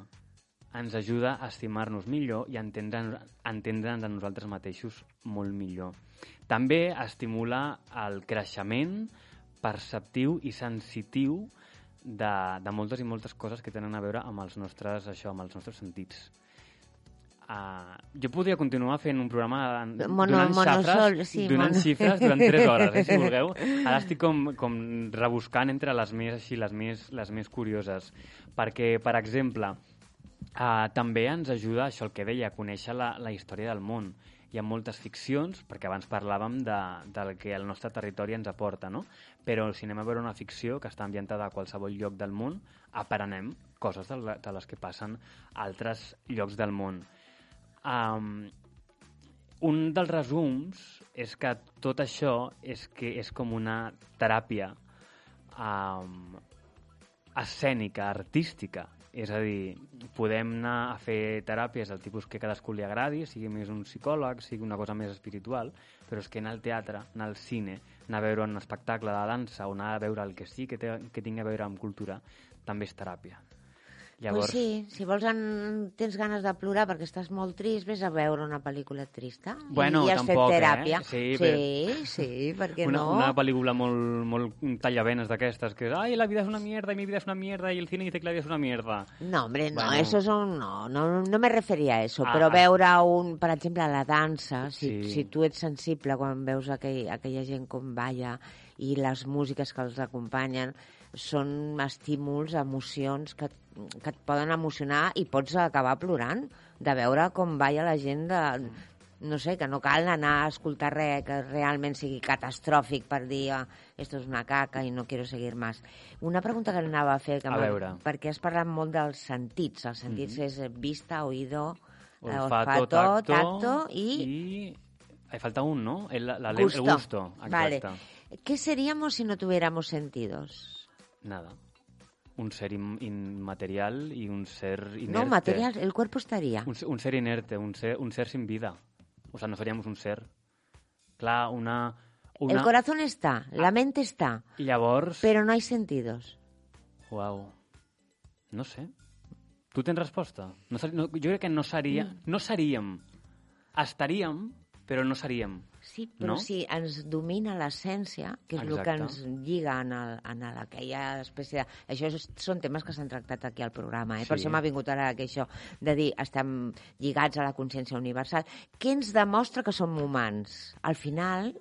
Ens ajuda a estimar-nos millor i a entendre'ns entendre'ns a nosaltres mateixos molt millor. També estimula el creixement perceptiu i sensitiu de, de moltes i moltes coses que tenen a veure amb els nostres, això, amb els nostres sentits. Uh, jo podria continuar fent un programa Mono- donant, monosol, xifres, sí, donant mono- xifres durant 3 [LAUGHS] hores, eh, si vulgueu. Ara estic com, com rebuscant entre les més, així, les més, les més curioses. Perquè, per exemple, uh, també ens ajuda, això el que deia, a conèixer la, la història del món. Hi ha moltes ficcions, perquè abans parlàvem de, del que el nostre territori ens aporta, no? Però si anem a veure una ficció que està ambientada a qualsevol lloc del món, aprenem coses de, de les que passen a altres llocs del món. Um, un dels resums és que tot això és que és com una teràpia um, escènica, artística. És a dir, podem anar a fer teràpies del tipus que cadascú li agradi, sigui més un psicòleg, sigui una cosa més espiritual, però és que anar al teatre, anar al cine, anar a veure un espectacle de dansa o anar a veure el que sí que, té, que tingui a veure amb cultura, també és teràpia. Llavors... Pues sí, si vols en... tens ganes de plorar perquè estàs molt trist, vés a veure una pel·lícula trista. Bueno, I, i has tampoc, fet eh? teràpia. Sí, sí, sí, per què una, no? una pel·lícula molt, molt tallavenes d'aquestes, que és, ai, la vida és una mierda, y mi vida es una mierda, y el cine dice que la vida es una mierda. No, hombre, no, Bueno. eso son, no, no, no me referia a eso, Ah, però ah. veure un, per exemple, la dansa, si, Sí. si tu ets sensible quan veus aquell, aquella gent com balla i les músiques que els acompanyen, són estímuls, emocions que, que et poden emocionar i pots acabar plorant de veure com balla la gent de, no sé, que no cal anar a escoltar res que realment sigui catastròfic per dir ah, esto és una caca i no quiero seguir más. Una pregunta que anava a fer, que A veure. perquè has parlat molt dels sentits. Els sentits és vista, oído, eh, Olfato, tacto, tacto i. Ahí falta un, ¿no? El, la, el gusto. gusto. Vale. ¿Qué seríamos si no tuviéramos sentidos? Nada. Un ser in- inmaterial y un ser inerte. No, material, el cuerpo estaría. Un, se- un ser inerte, un ser, un ser sin vida. O sea, no seríamos un ser. Clar, una... una... El corazón está, la mente está, I llavors... pero no hay sentidos. Uau. No sé. Tu tens resposta? No, no, jo crec que no seria... Mm. No seríem. Estaríem, però no seríem. Sí, però No? si ens domina l'essència, que és el que Exacte. ens lliga en, el, en el, aquella espècie de... Això és, són temes que s'han tractat aquí al programa, eh? per Sí. això m'ha vingut ara que això de dir estem lligats a la consciència universal. Què ens demostra que som humans? Al final,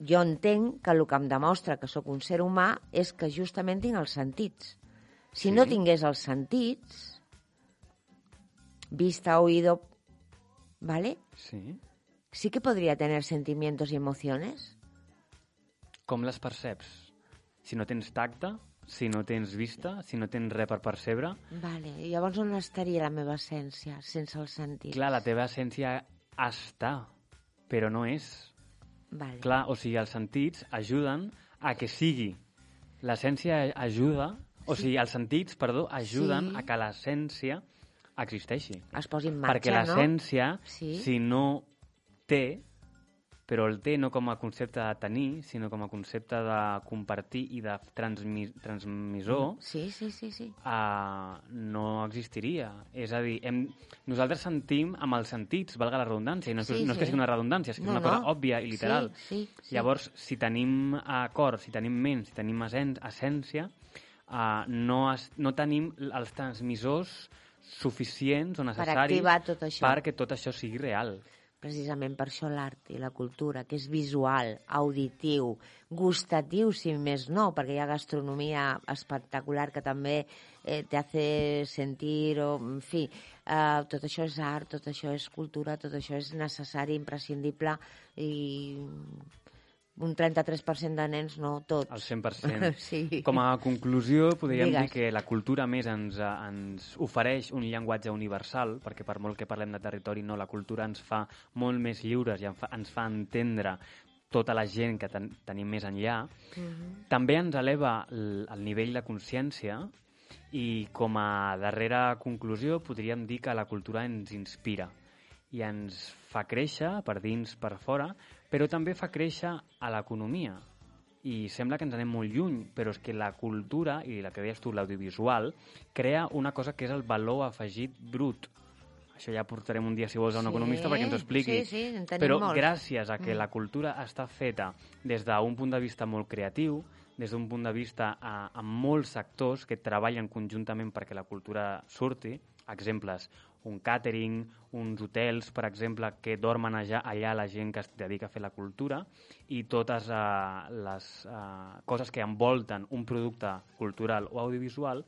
jo entenc que el que em demostra que sóc un ser humà és que justament tinc els sentits. Si Sí. no tingués els sentits, vista, oído, ¿vale? Sí. Sí que podría tener sentimientos y emociones. Com les perceps? Si no tens tacte, si no tens vista, si no tens res per percebre, Vale, i llavors on estaria la meva essència sense el sentit? clar, la teva essència està, però no és. Vale. Clar, o sigui, els sentits ajuden a que sigui. L'essència ajuda, o sigui, els sentits, perdó, ajuden Sí. a que l'essència existeixi. Es posi en marxa, Perquè no? l'essència, Sí. si no té, però el té no com a concepte de tenir, sinó com a concepte de compartir i de transmi transmissor, Sí, sí, sí, sí. uh, no existiria. És a dir, hem, nosaltres sentim amb els sentits, valga la redundància, i no, Sí, no és sí. que sigui una redundància, és No, una cosa no. òbvia i literal. Sí, sí, sí. Llavors, si tenim cor, si tenim ment, si tenim essència, uh, no, es, no tenim els transmissors suficients o necessaris activar tot això. perquè tot això sigui real. Precisament per això l'art i la cultura, que és visual, auditiu, gustatiu, si més no, perquè hi ha gastronomia espectacular que també eh, te hace sentir, o, en fi, eh, tot això és art, tot això és cultura, tot això és necessari, imprescindible i un 33% de nens, no tots. El 100%. [LAUGHS] Sí. Com a conclusió, podríem Digues. dir que la cultura més ens, eh, ens ofereix un llenguatge universal, perquè per molt que parlem de territori, no, la cultura ens fa molt més lliures i ens fa, entendre tota la gent que ten, tenim més enllà. També ens eleva el, el nivell de consciència i com a darrera conclusió podríem dir que la cultura ens inspira i ens fa créixer per dins, per fora, però també fa créixer a l'economia. I sembla que ens anem molt lluny, però és que la cultura, i la que deies tu, l'audiovisual, crea una cosa que és el valor afegit brut. Això ja portarem un dia, si vols, a un Sí, economista perquè ens ho expliqui. sí, sí, en tenim però molts. gràcies a que la cultura està feta des d'un punt de vista molt creatiu, des d'un punt de vista a, amb molts sectors que treballen conjuntament perquè la cultura surti, exemples, un catering, uns hotels, per exemple, que dormen allà, allà la gent que es dedica a fer la cultura i totes uh, les uh, coses que envolten un producte cultural o audiovisual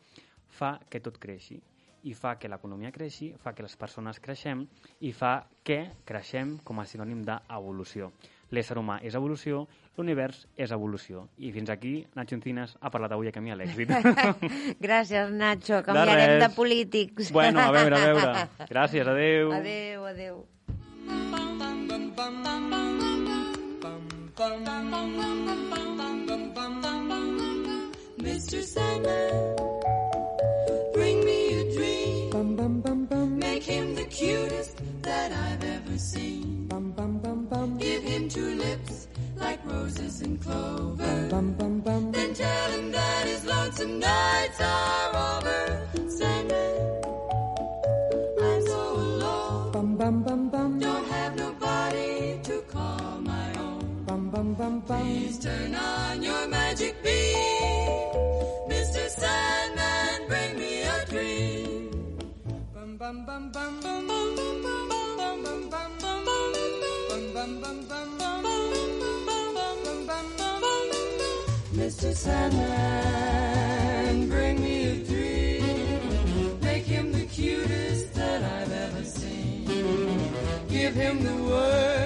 fa que tot creixi i fa que l'economia creixi, fa que les persones creixem i fa que creixem com a sinònim d'evolució. L'ésser humà és evolució, l'univers és evolució. I fins aquí, Nacho Encinas ha parlat avui a Camí a l'èxit. [LAUGHS] Gràcies, Nacho. Canviarem de, res. polítics. bueno, a veure, a veure. [LAUGHS] Gràcies, adeu. Adéu, adéu. Mr. Sandman, bring me a dream. Make him the cutest that I've ever seen. Two lips like roses and clover. Then tell him that his lonesome nights are over. Sandman, I'm so alone. Don't have nobody to call my own. Please turn on your magic Sandman, bring me a dream. Make him the cutest that I've ever seen. Give him the word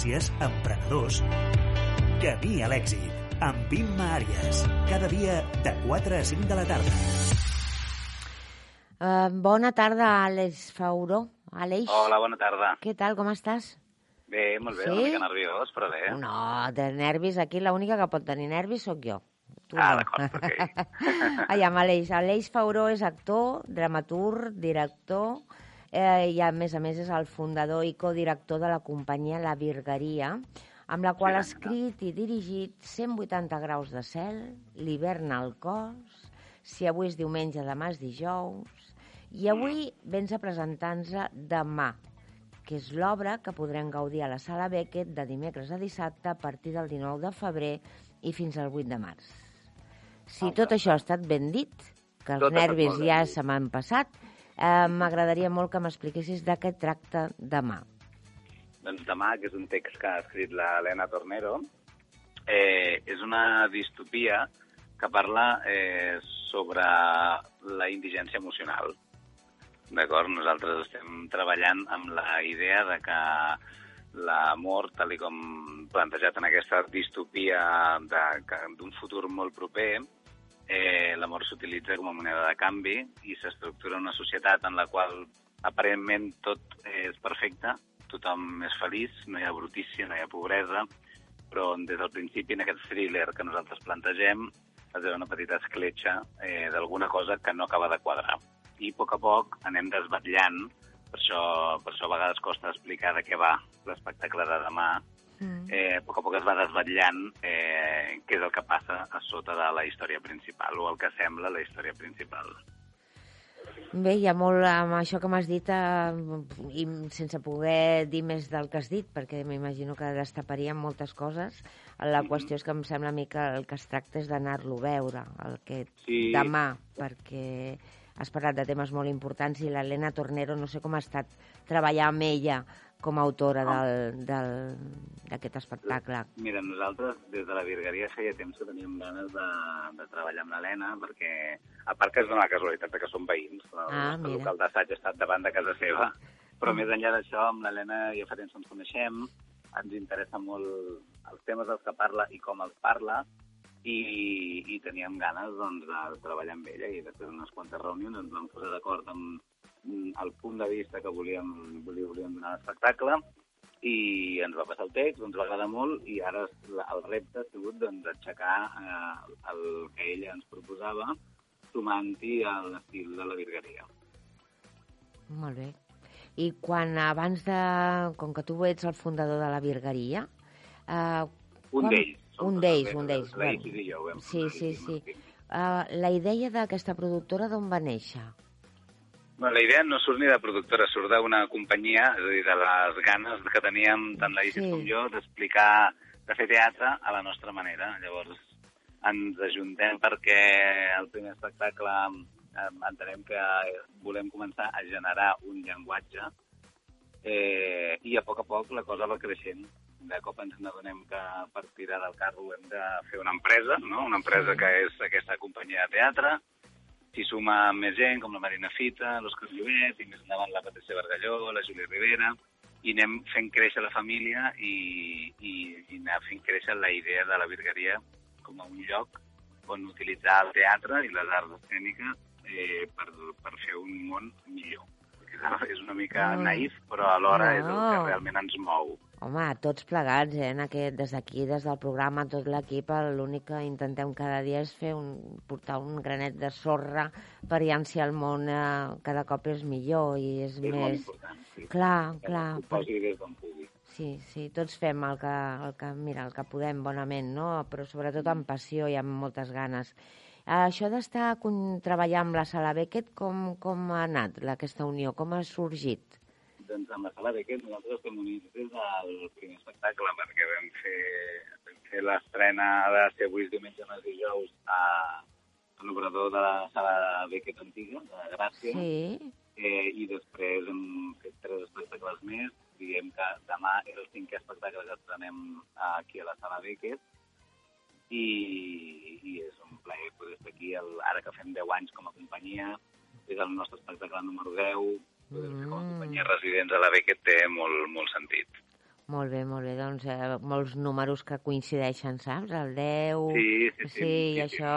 Tendències, emprenedors... Camí a l'èxit, amb Imma Àries. Cada dia de 4 a 5 de la tarda. Uh, bona tarda, Àlex Fauró. Àlex, Hola, bona tarda. què tal, com estàs? Bé, molt bé, Sí? una mica nerviós, però bé. No, de nervis, aquí l'única que pot tenir nervis sóc jo. Tu Ah, no. d'acord, [LAUGHS] ok. Aviam, Aleix. Aleix Fauró és actor, dramaturg, director, eh, i a més a més és el fundador i codirector de la companyia La Virgueria, amb la qual ha escrit i dirigit 180 graus de cel, L'hivern al cos, Si avui és diumenge, demà és dijous, i avui vens a presentar-nos Demà, que és l'obra que podrem gaudir a la Sala Beckett de dimecres a dissabte a partir del 19 de febrer i fins al 8 de març. Si tot això ha estat ben dit, que els Tot nervis ja se m'han passat. Eh, M'agradaria molt que m'expliquessis de què tracta demà. Doncs demà, que és un text que ha escrit l'Helena Tornero, eh, és una distopia que parla eh, sobre la indigència emocional. D'acord? Nosaltres estem treballant amb la idea de que l'amor, tal i com plantejat en aquesta distopia d'un futur molt proper, eh, l'amor s'utilitza com a moneda de canvi i s'estructura una societat en la qual aparentment tot és perfecte, tothom és feliç, no hi ha brutícia, no hi ha pobresa, però des del principi en aquest thriller que nosaltres plantegem es veu una petita escletxa eh, d'alguna cosa que no acaba de quadrar. I a poc a poc anem desvetllant, per això, per això a vegades costa explicar de què va l'espectacle de demà, Mm. eh, a poc a poc es va desvetllant eh, què és el que passa a sota de la història principal, o el que sembla la història principal. Bé, hi ha molt amb això que m'has dit eh, i sense poder dir més del que has dit, perquè m'imagino que destaparíem moltes coses. La qüestió és que em sembla a mi que el que es tracta és d'anar-lo a veure, el que Sí. demà, perquè has parlat de temes molt importants i l'Helena Tornero, no sé com ha estat treballar amb ella com a autora del- d'aquest espectacle. Mira, nosaltres des de la Virgueria feia temps que teníem ganes de, de treballar amb l'Helena, perquè a part que és una casualitat que som veïns, el Ah, nostre local d'assaig ha estat davant de casa seva, però més enllà d'això, amb l'Helena ja fa temps que ens coneixem, ens interessa molt els temes dels que parla i com els parla, i, i teníem ganes doncs, de treballar amb ella i després d'unes quantes reunions ens vam posar d'acord amb mm, el punt de vista que volíem, volíem, volíem donar a l'espectacle i ens va passar el text, ens va agradar molt i ara el repte ha sigut doncs, aixecar eh, el que ella ens proposava sumant-hi a l'estil de la virgueria. Molt bé. I quan abans de... Com que tu ets el fundador de la Virgueria... Eh, Un quan- d'ells. Un d'ells, un d'ells. Bueno. Isis i jo ho vam Sí, sí, sí. Martí. Uh, la idea d'aquesta productora d'on va néixer? Bueno, la idea no surt ni de productora, surt d'una companyia, és a dir, de les ganes que teníem tant la Isis Sí. com jo d'explicar, de fer teatre a la nostra manera. Llavors, ens ajuntem perquè el primer espectacle entenem que volem començar a generar un llenguatge eh, i a poc a poc la cosa va creixent. De cop ens n'adonem que per tirar del carro hem de fer una empresa, no? una empresa que és aquesta companyia de teatre, s'hi suma més gent, com la Marina Fita, l'Òscar Llobet, i més endavant la Patricia Bargalló, la Júlia Rivera, i anem fent créixer la família i, i, i anar fent créixer la idea de la virgueria com a un lloc on utilitzar el teatre i les arts escèniques eh, per, per fer un món millor. És una mica Mm. naïf, però alhora és el que No. realment ens mou. Home, tots plegats, eh? En aquest, des d'aquí, des del programa, tot l'equip, l'únic que intentem cada dia és fer un, portar un granet de sorra per ja si el món eh, cada cop és millor i és, És més... Sí. Clar, Que clar. ho posi des d'on pugui. Sí, sí, tots fem el que, el que, mira, el que podem bonament, no? Però sobretot amb passió i amb moltes ganes. Eh, Això d'estar treballant amb la Sala Beckett, com, com ha anat aquesta unió? Com ha sorgit? Doncs amb la sala Beckett nosaltres estem units des del primer espectacle perquè vam fer, vam fer l'estrena de ser avui diumenge, no dijous a, a l'obrador de la sala Beckett antiga, de Gràcia, Sí, eh, i després hem fet tres espectacles més. Diguem que demà és el cinquè espectacle que estrenem aquí a la sala Beckett i, i és un plaer poder estar aquí, el, ara que fem 10 anys com a companyia, és el nostre espectacle número 10, com a Mm. companyia residents a la Beckett té molt, molt sentit. Molt bé, molt bé. Doncs eh, molts números que coincideixen, saps? El 10... Sí, sí, sí, Sí, i moltíssim. això,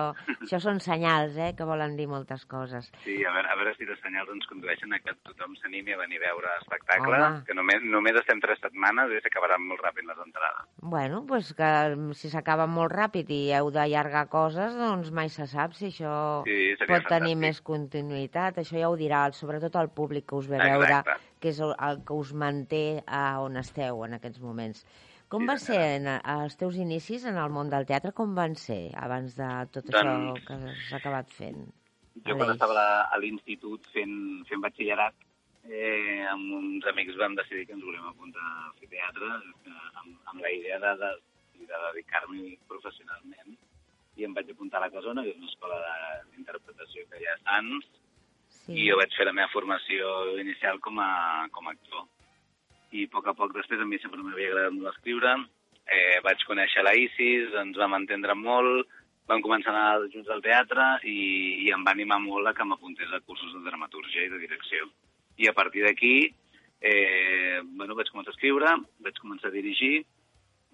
això són senyals, eh?, que volen dir moltes coses. Sí, a veure, a veure si els senyals ens condueixen a que tothom s'animi a venir a veure l'espectacle, Home. que només, només estem tres setmanes i s'acabaran molt ràpid les entrades. Bueno, doncs que si s'acaba molt ràpid i heu d'allargar coses, doncs mai se sap si això Sí, pot tenir fantàstic. més continuïtat. Això ja ho dirà sobretot el públic que us ve Exacte. veure, que és el, el que us manté a on esteu en aquests moments. Com Sí, va ser en, els teus inicis en el món del teatre? Com van ser abans de tot Doncs- això que has acabat fent? Jo quan estava a l'institut fent, fent batxillerat, eh, amb uns amics vam decidir que ens volíem apuntar a fer teatre eh, amb, amb la idea de, de, de dedicar-m'hi professionalment i em vaig apuntar a la Casona, que és una escola de- d'interpretació que hi ha a Sants, Sí. i jo vaig fer la meva formació inicial com a, com a actor. I a poc a poc després a mi sempre m'havia agradat molt escriure, eh, vaig conèixer la Isis, ens vam entendre molt, vam començar a anar junts al teatre i, i em va animar molt a que m'apuntés a cursos de dramatúrgia i de direcció. I a partir d'aquí, eh, bueno, vaig començar a escriure, vaig començar a dirigir,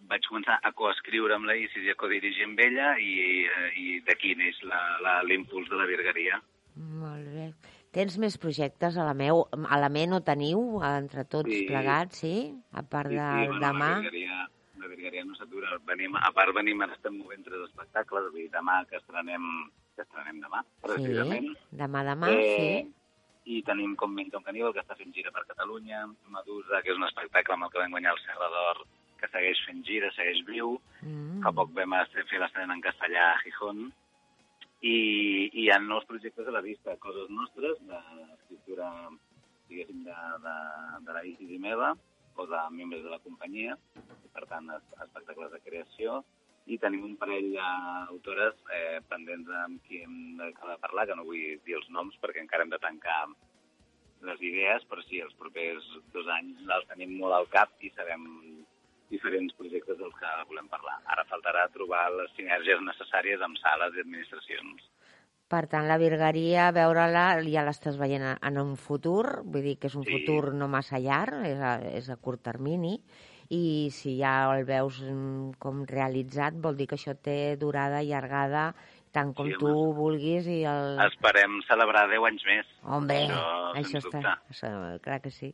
vaig començar a coescriure amb la Isis i a codirigir amb ella i, eh, i d'aquí neix l'impuls de la virgueria. Molt bé. Tens més projectes a la meu? A la ment ho teniu, entre tots Sí. plegats, sí? A part Sí, del sí, bueno, demà? La virgueria, la virgueria no s'atura. Venim, a part venim, ara estem movent tres espectacles, vull dir, demà que estrenem, que estrenem demà, precisament. Sí, demà, demà, Eh, sí. I tenim com Minton Caníbal, que està fent gira per Catalunya, Medusa, que és un espectacle amb el que vam guanyar el Serra d'Or, que segueix fent gira, segueix viu. Mm. Fa poc vam fer l'estrena en castellà a Gijón. I, I hi ha nous projectes a la vista, coses nostres, d'escriptura, diguéssim, de, de, de la Isis i meva, o de membres de la companyia, per tant, es- espectacles de creació, i tenim un parell d'autores eh, pendents amb qui hem de parlar, que no vull dir els noms perquè encara hem de tancar les idees, però sí, els propers dos anys els tenim molt al cap i sabem diferents projectes dels que volem parlar. Ara faltarà trobar les sinergies necessàries amb sales i administracions. Per tant, la virgueria, veure-la, ja l'estàs veient en un futur, vull dir que és un Sí. futur no massa llarg, és a, és a curt termini, i si ja el veus mm, com realitzat, vol dir que això té durada allargada, tant com Sí, tu home. vulguis i el... Esperem celebrar 10 anys més. Hombre, això, això està... dubte. Això, clar que sí.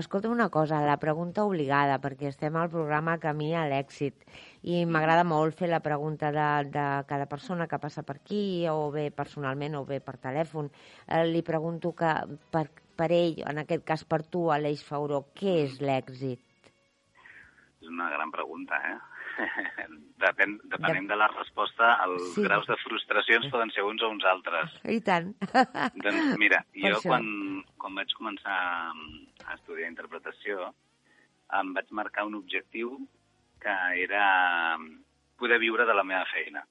Escolta'm una cosa, la pregunta obligada, perquè estem al programa Camí a l'èxit, i m'agrada molt fer la pregunta de, de cada persona que passa per aquí, o bé personalment o bé per telèfon. Eh, li pregunto que per, per ell, en aquest cas per tu, Aleix Fauró, què és l'èxit? És una gran pregunta, eh? [LAUGHS] Depèn, depenent de la resposta, els Sí. graus de frustracions poden ser uns o uns altres. [LAUGHS] I tant. [LAUGHS] Doncs mira, Per jo això. quan, quan vaig començar a estudiar interpretació em vaig marcar un objectiu que era poder viure de la meva feina,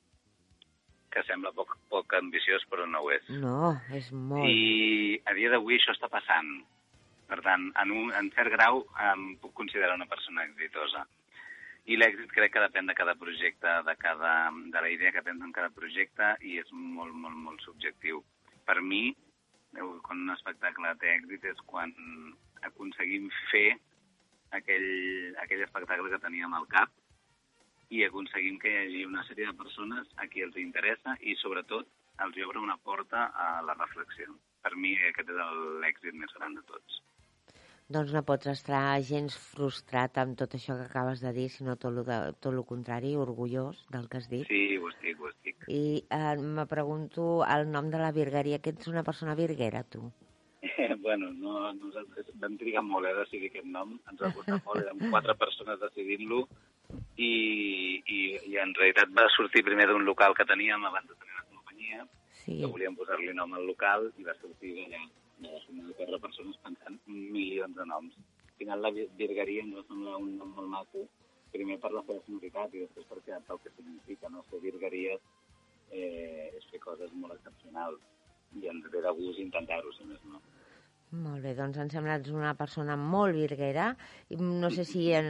que sembla poc, poc ambiciós però no ho és. No, és molt. I a dia d'avui això està passant. Per tant, en, un, en cert grau em puc considerar una persona exitosa. I l'èxit crec que depèn de cada projecte, de, cada, de la idea que tens en cada projecte i és molt, molt, molt subjectiu. Per mi, quan un espectacle té èxit és quan aconseguim fer aquell, aquell espectacle que teníem al cap i aconseguim que hi hagi una sèrie de persones a qui els interessa i, sobretot, els obre una porta a la reflexió. Per mi aquest és l'èxit més gran de tots. Doncs no pots estar gens frustrat amb tot això que acabes de dir, sinó tot el, de, tot el contrari, orgullós del que has dit. Sí, ho estic, ho estic. I eh, me pregunto el nom de la virgueria, que ets una persona virguera, tu. [LAUGHS] bueno, no, nosaltres vam trigar molt eh, a decidir aquest nom, ens va costar molt, érem quatre persones decidint-lo i, i, i en realitat va sortir primer d'un local que teníem abans de tenir la companyia, Sí. que volíem posar-li nom al local i va sortir d'allà, de una de quatre persones pensant milions de noms. Al final la vir- virgueria ens va semblar un nom molt maco, primer per la seva sonoritat i després perquè pel que significa, no? Ser virgueries eh, és fer coses molt excepcionals i ens ve de gust intentar-ho, si més no. Molt bé, doncs em sembla que ets una persona molt virguera. No sé si eh,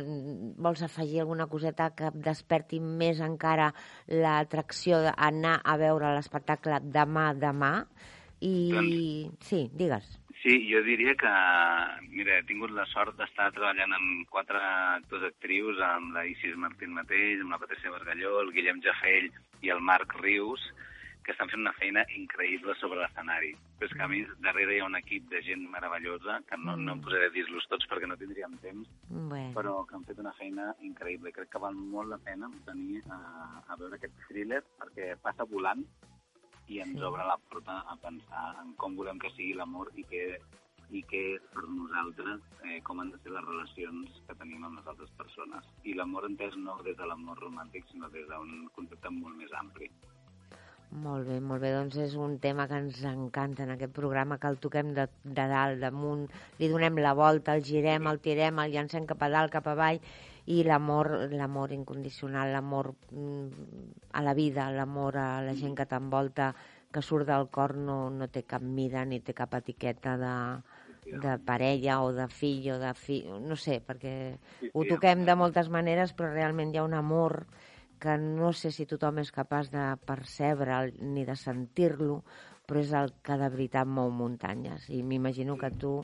vols afegir alguna coseta que desperti més encara l'atracció d'anar a veure l'espectacle demà, demà. I... Doncs- Sí, digues. Sí, jo diria que, mira, he tingut la sort d'estar treballant amb quatre actors actrius, amb la Isis Martín mateix, amb la Patricia Bargalló, el Guillem Jafell i el Marc Rius, que estan fent una feina increïble sobre l'escenari. Però és que a mi darrere hi ha un equip de gent meravellosa, que no, no em posaré a dir-los tots perquè no tindríem temps, Bueno, però que han fet una feina increïble. Crec que val molt la pena venir a, a veure aquest thriller perquè passa volant i ens Sí. obre la porta a pensar en com volem que sigui l'amor i què, i què és per nosaltres, eh, com han de ser les relacions que tenim amb les altres persones. I l'amor entès no des de l'amor romàntic, sinó des d'un concepte molt més ampli. molt bé, molt bé. Doncs és un tema que ens encanta en aquest programa, que el toquem de, de dalt, damunt, li donem la volta, el girem, el tirem, el llancem cap a dalt, cap avall, i l'amor l'amor incondicional, l'amor mm, a la vida, l'amor a la gent que t'envolta, que surt del cor no, no té cap mida ni té cap etiqueta de, de parella o de fill o de fill, no sé, perquè ho toquem de moltes maneres, però realment hi ha un amor que no sé si tothom és capaç de percebre'l ni de sentir-lo, però és el que de veritat mou muntanyes. I m'imagino que tu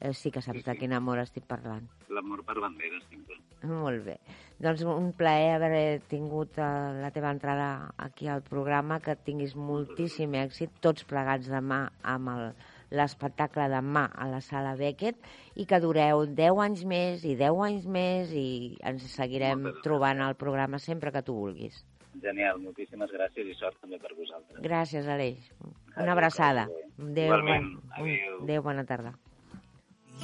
eh, sí que saps de quin amor estic parlant. L'amor per bandera, sempre. Molt bé. Doncs un plaer haver tingut eh, la teva entrada aquí al programa, que tinguis moltíssim èxit, tots plegats demà amb el l'espectacle demà a la sala Beckett i que dureu 10 anys més i 10 anys més i ens seguirem trobant al programa sempre que tu vulguis. Genial, moltíssimes gràcies i sort també per vosaltres. Gràcies, Aleix. Una abraçada. adéu. Adéu, bon- Adéu. Adéu, bona tarda.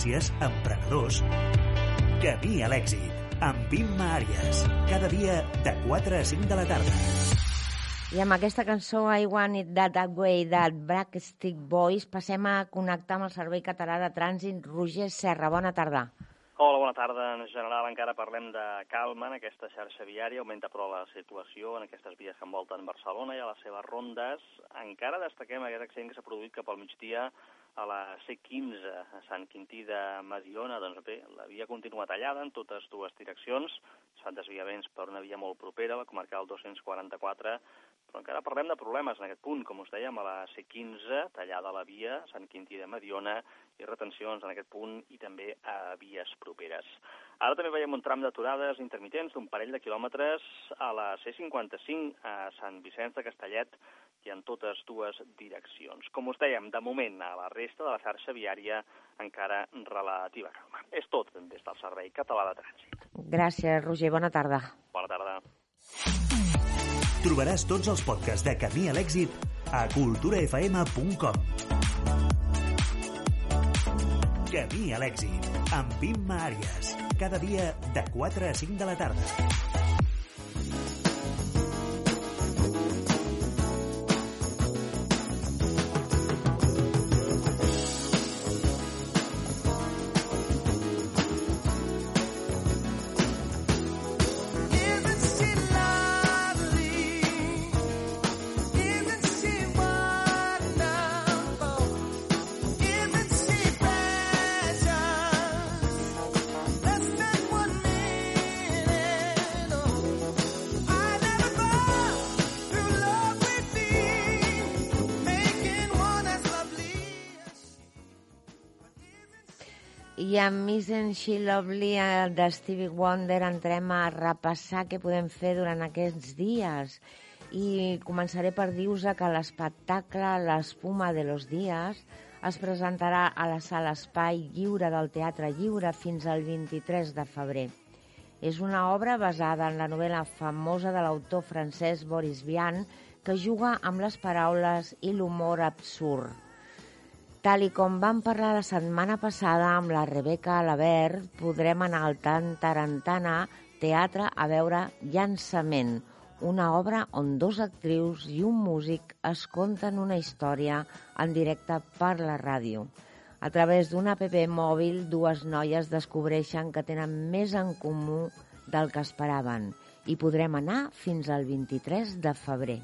Tendències, emprenedors... Camí a l'èxit, amb Imma Àries. Cada dia de 4 a 5 de la tarda. I amb aquesta cançó I Want It That Way That Blackstick Boys passem a connectar amb el Servei Català de Trànsit. Roger Serra, bona tarda. Hola, bona tarda. En general encara parlem de calma en aquesta xarxa viària. Augmenta però la situació en aquestes vies que envolten Barcelona i a les seves rondes. Encara destaquem aquest accident que s'ha produït cap al migdia a la C15, a Sant Quintí de Mediona. Doncs bé, la via continua tallada en totes dues direccions. Es fan desviaments per una via molt propera, la comarcal 244, però encara parlem de problemes en aquest punt, com us dèiem, a la C15, tallada la via, Sant Quintí de Mediona, i retencions en aquest punt i també a vies properes. Ara també veiem un tram d'aturades intermitents d'un parell de quilòmetres a la C55 a Sant Vicenç de Castellet i en totes dues direccions. Com us dèiem, de moment a la resta de la xarxa viària encara relativa calma. És tot des del Servei Català de Trànsit. Gràcies, Roger. Bona tarda. Bona tarda. Trobaràs tots els podcasts de Camí a l'èxit a culturafm.com. Camí a l'èxit, amb Imma Àries. Cada dia de 4 a 5 de la tarda. Miss and She Lovely eh, de Stevie Wonder entrem a repassar què podem fer durant aquests dies. I començaré per dir-vos que l'espectacle L'espuma de los días es presentarà a la sala Espai Lliure del Teatre Lliure fins al 23 de febrer. És una obra basada en la novel·la famosa de l'autor francès Boris Vian que juga amb les paraules i l'humor absurd. Tal i com vam parlar la setmana passada amb la Rebeca Alabert, podrem anar al Tan Tarantana Teatre a veure Llançament, una obra on dos actrius i un músic es conten una història en directe per la ràdio. A través d'un app mòbil, dues noies descobreixen que tenen més en comú del que esperaven i podrem anar fins al 23 de febrer.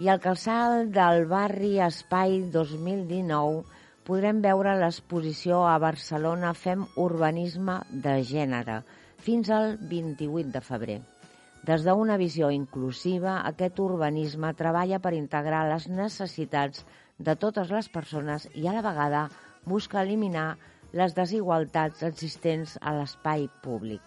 I al calçal del barri Espai 2019 podrem veure l'exposició a Barcelona Fem Urbanisme de Gènere fins al 28 de febrer. Des d'una visió inclusiva, aquest urbanisme treballa per integrar les necessitats de totes les persones i a la vegada busca eliminar les desigualtats existents a l'espai públic.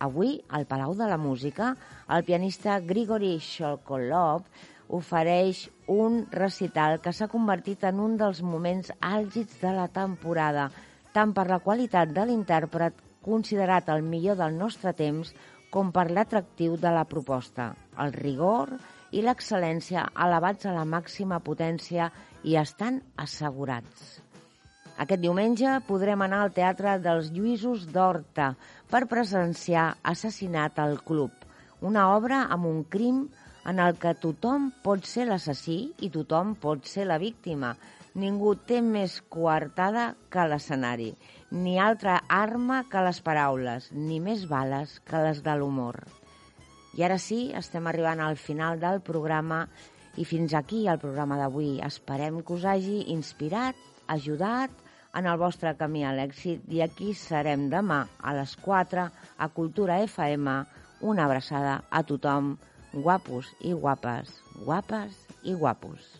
Avui, al Palau de la Música, el pianista Grigori Sholkolov ofereix un recital que s'ha convertit en un dels moments àlgids de la temporada, tant per la qualitat de l'intèrpret, considerat el millor del nostre temps, com per l'atractiu de la proposta, el rigor i l'excel·lència elevats a la màxima potència i estan assegurats. Aquest diumenge podrem anar al Teatre dels Lluïsos d'Horta per presenciar Assassinat al Club, una obra amb un crim en el que tothom pot ser l'assassí i tothom pot ser la víctima. Ningú té més coartada que l'escenari, ni altra arma que les paraules, ni més bales que les de l'humor. I ara sí, estem arribant al final del programa i fins aquí el programa d'avui. Esperem que us hagi inspirat, ajudat en el vostre camí a l'èxit i aquí serem demà a les 4 a Cultura FM. Una abraçada a tothom guapos y guapas, guapas y guapos.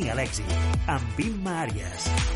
Camí a l'èxit, amb Imma Àries.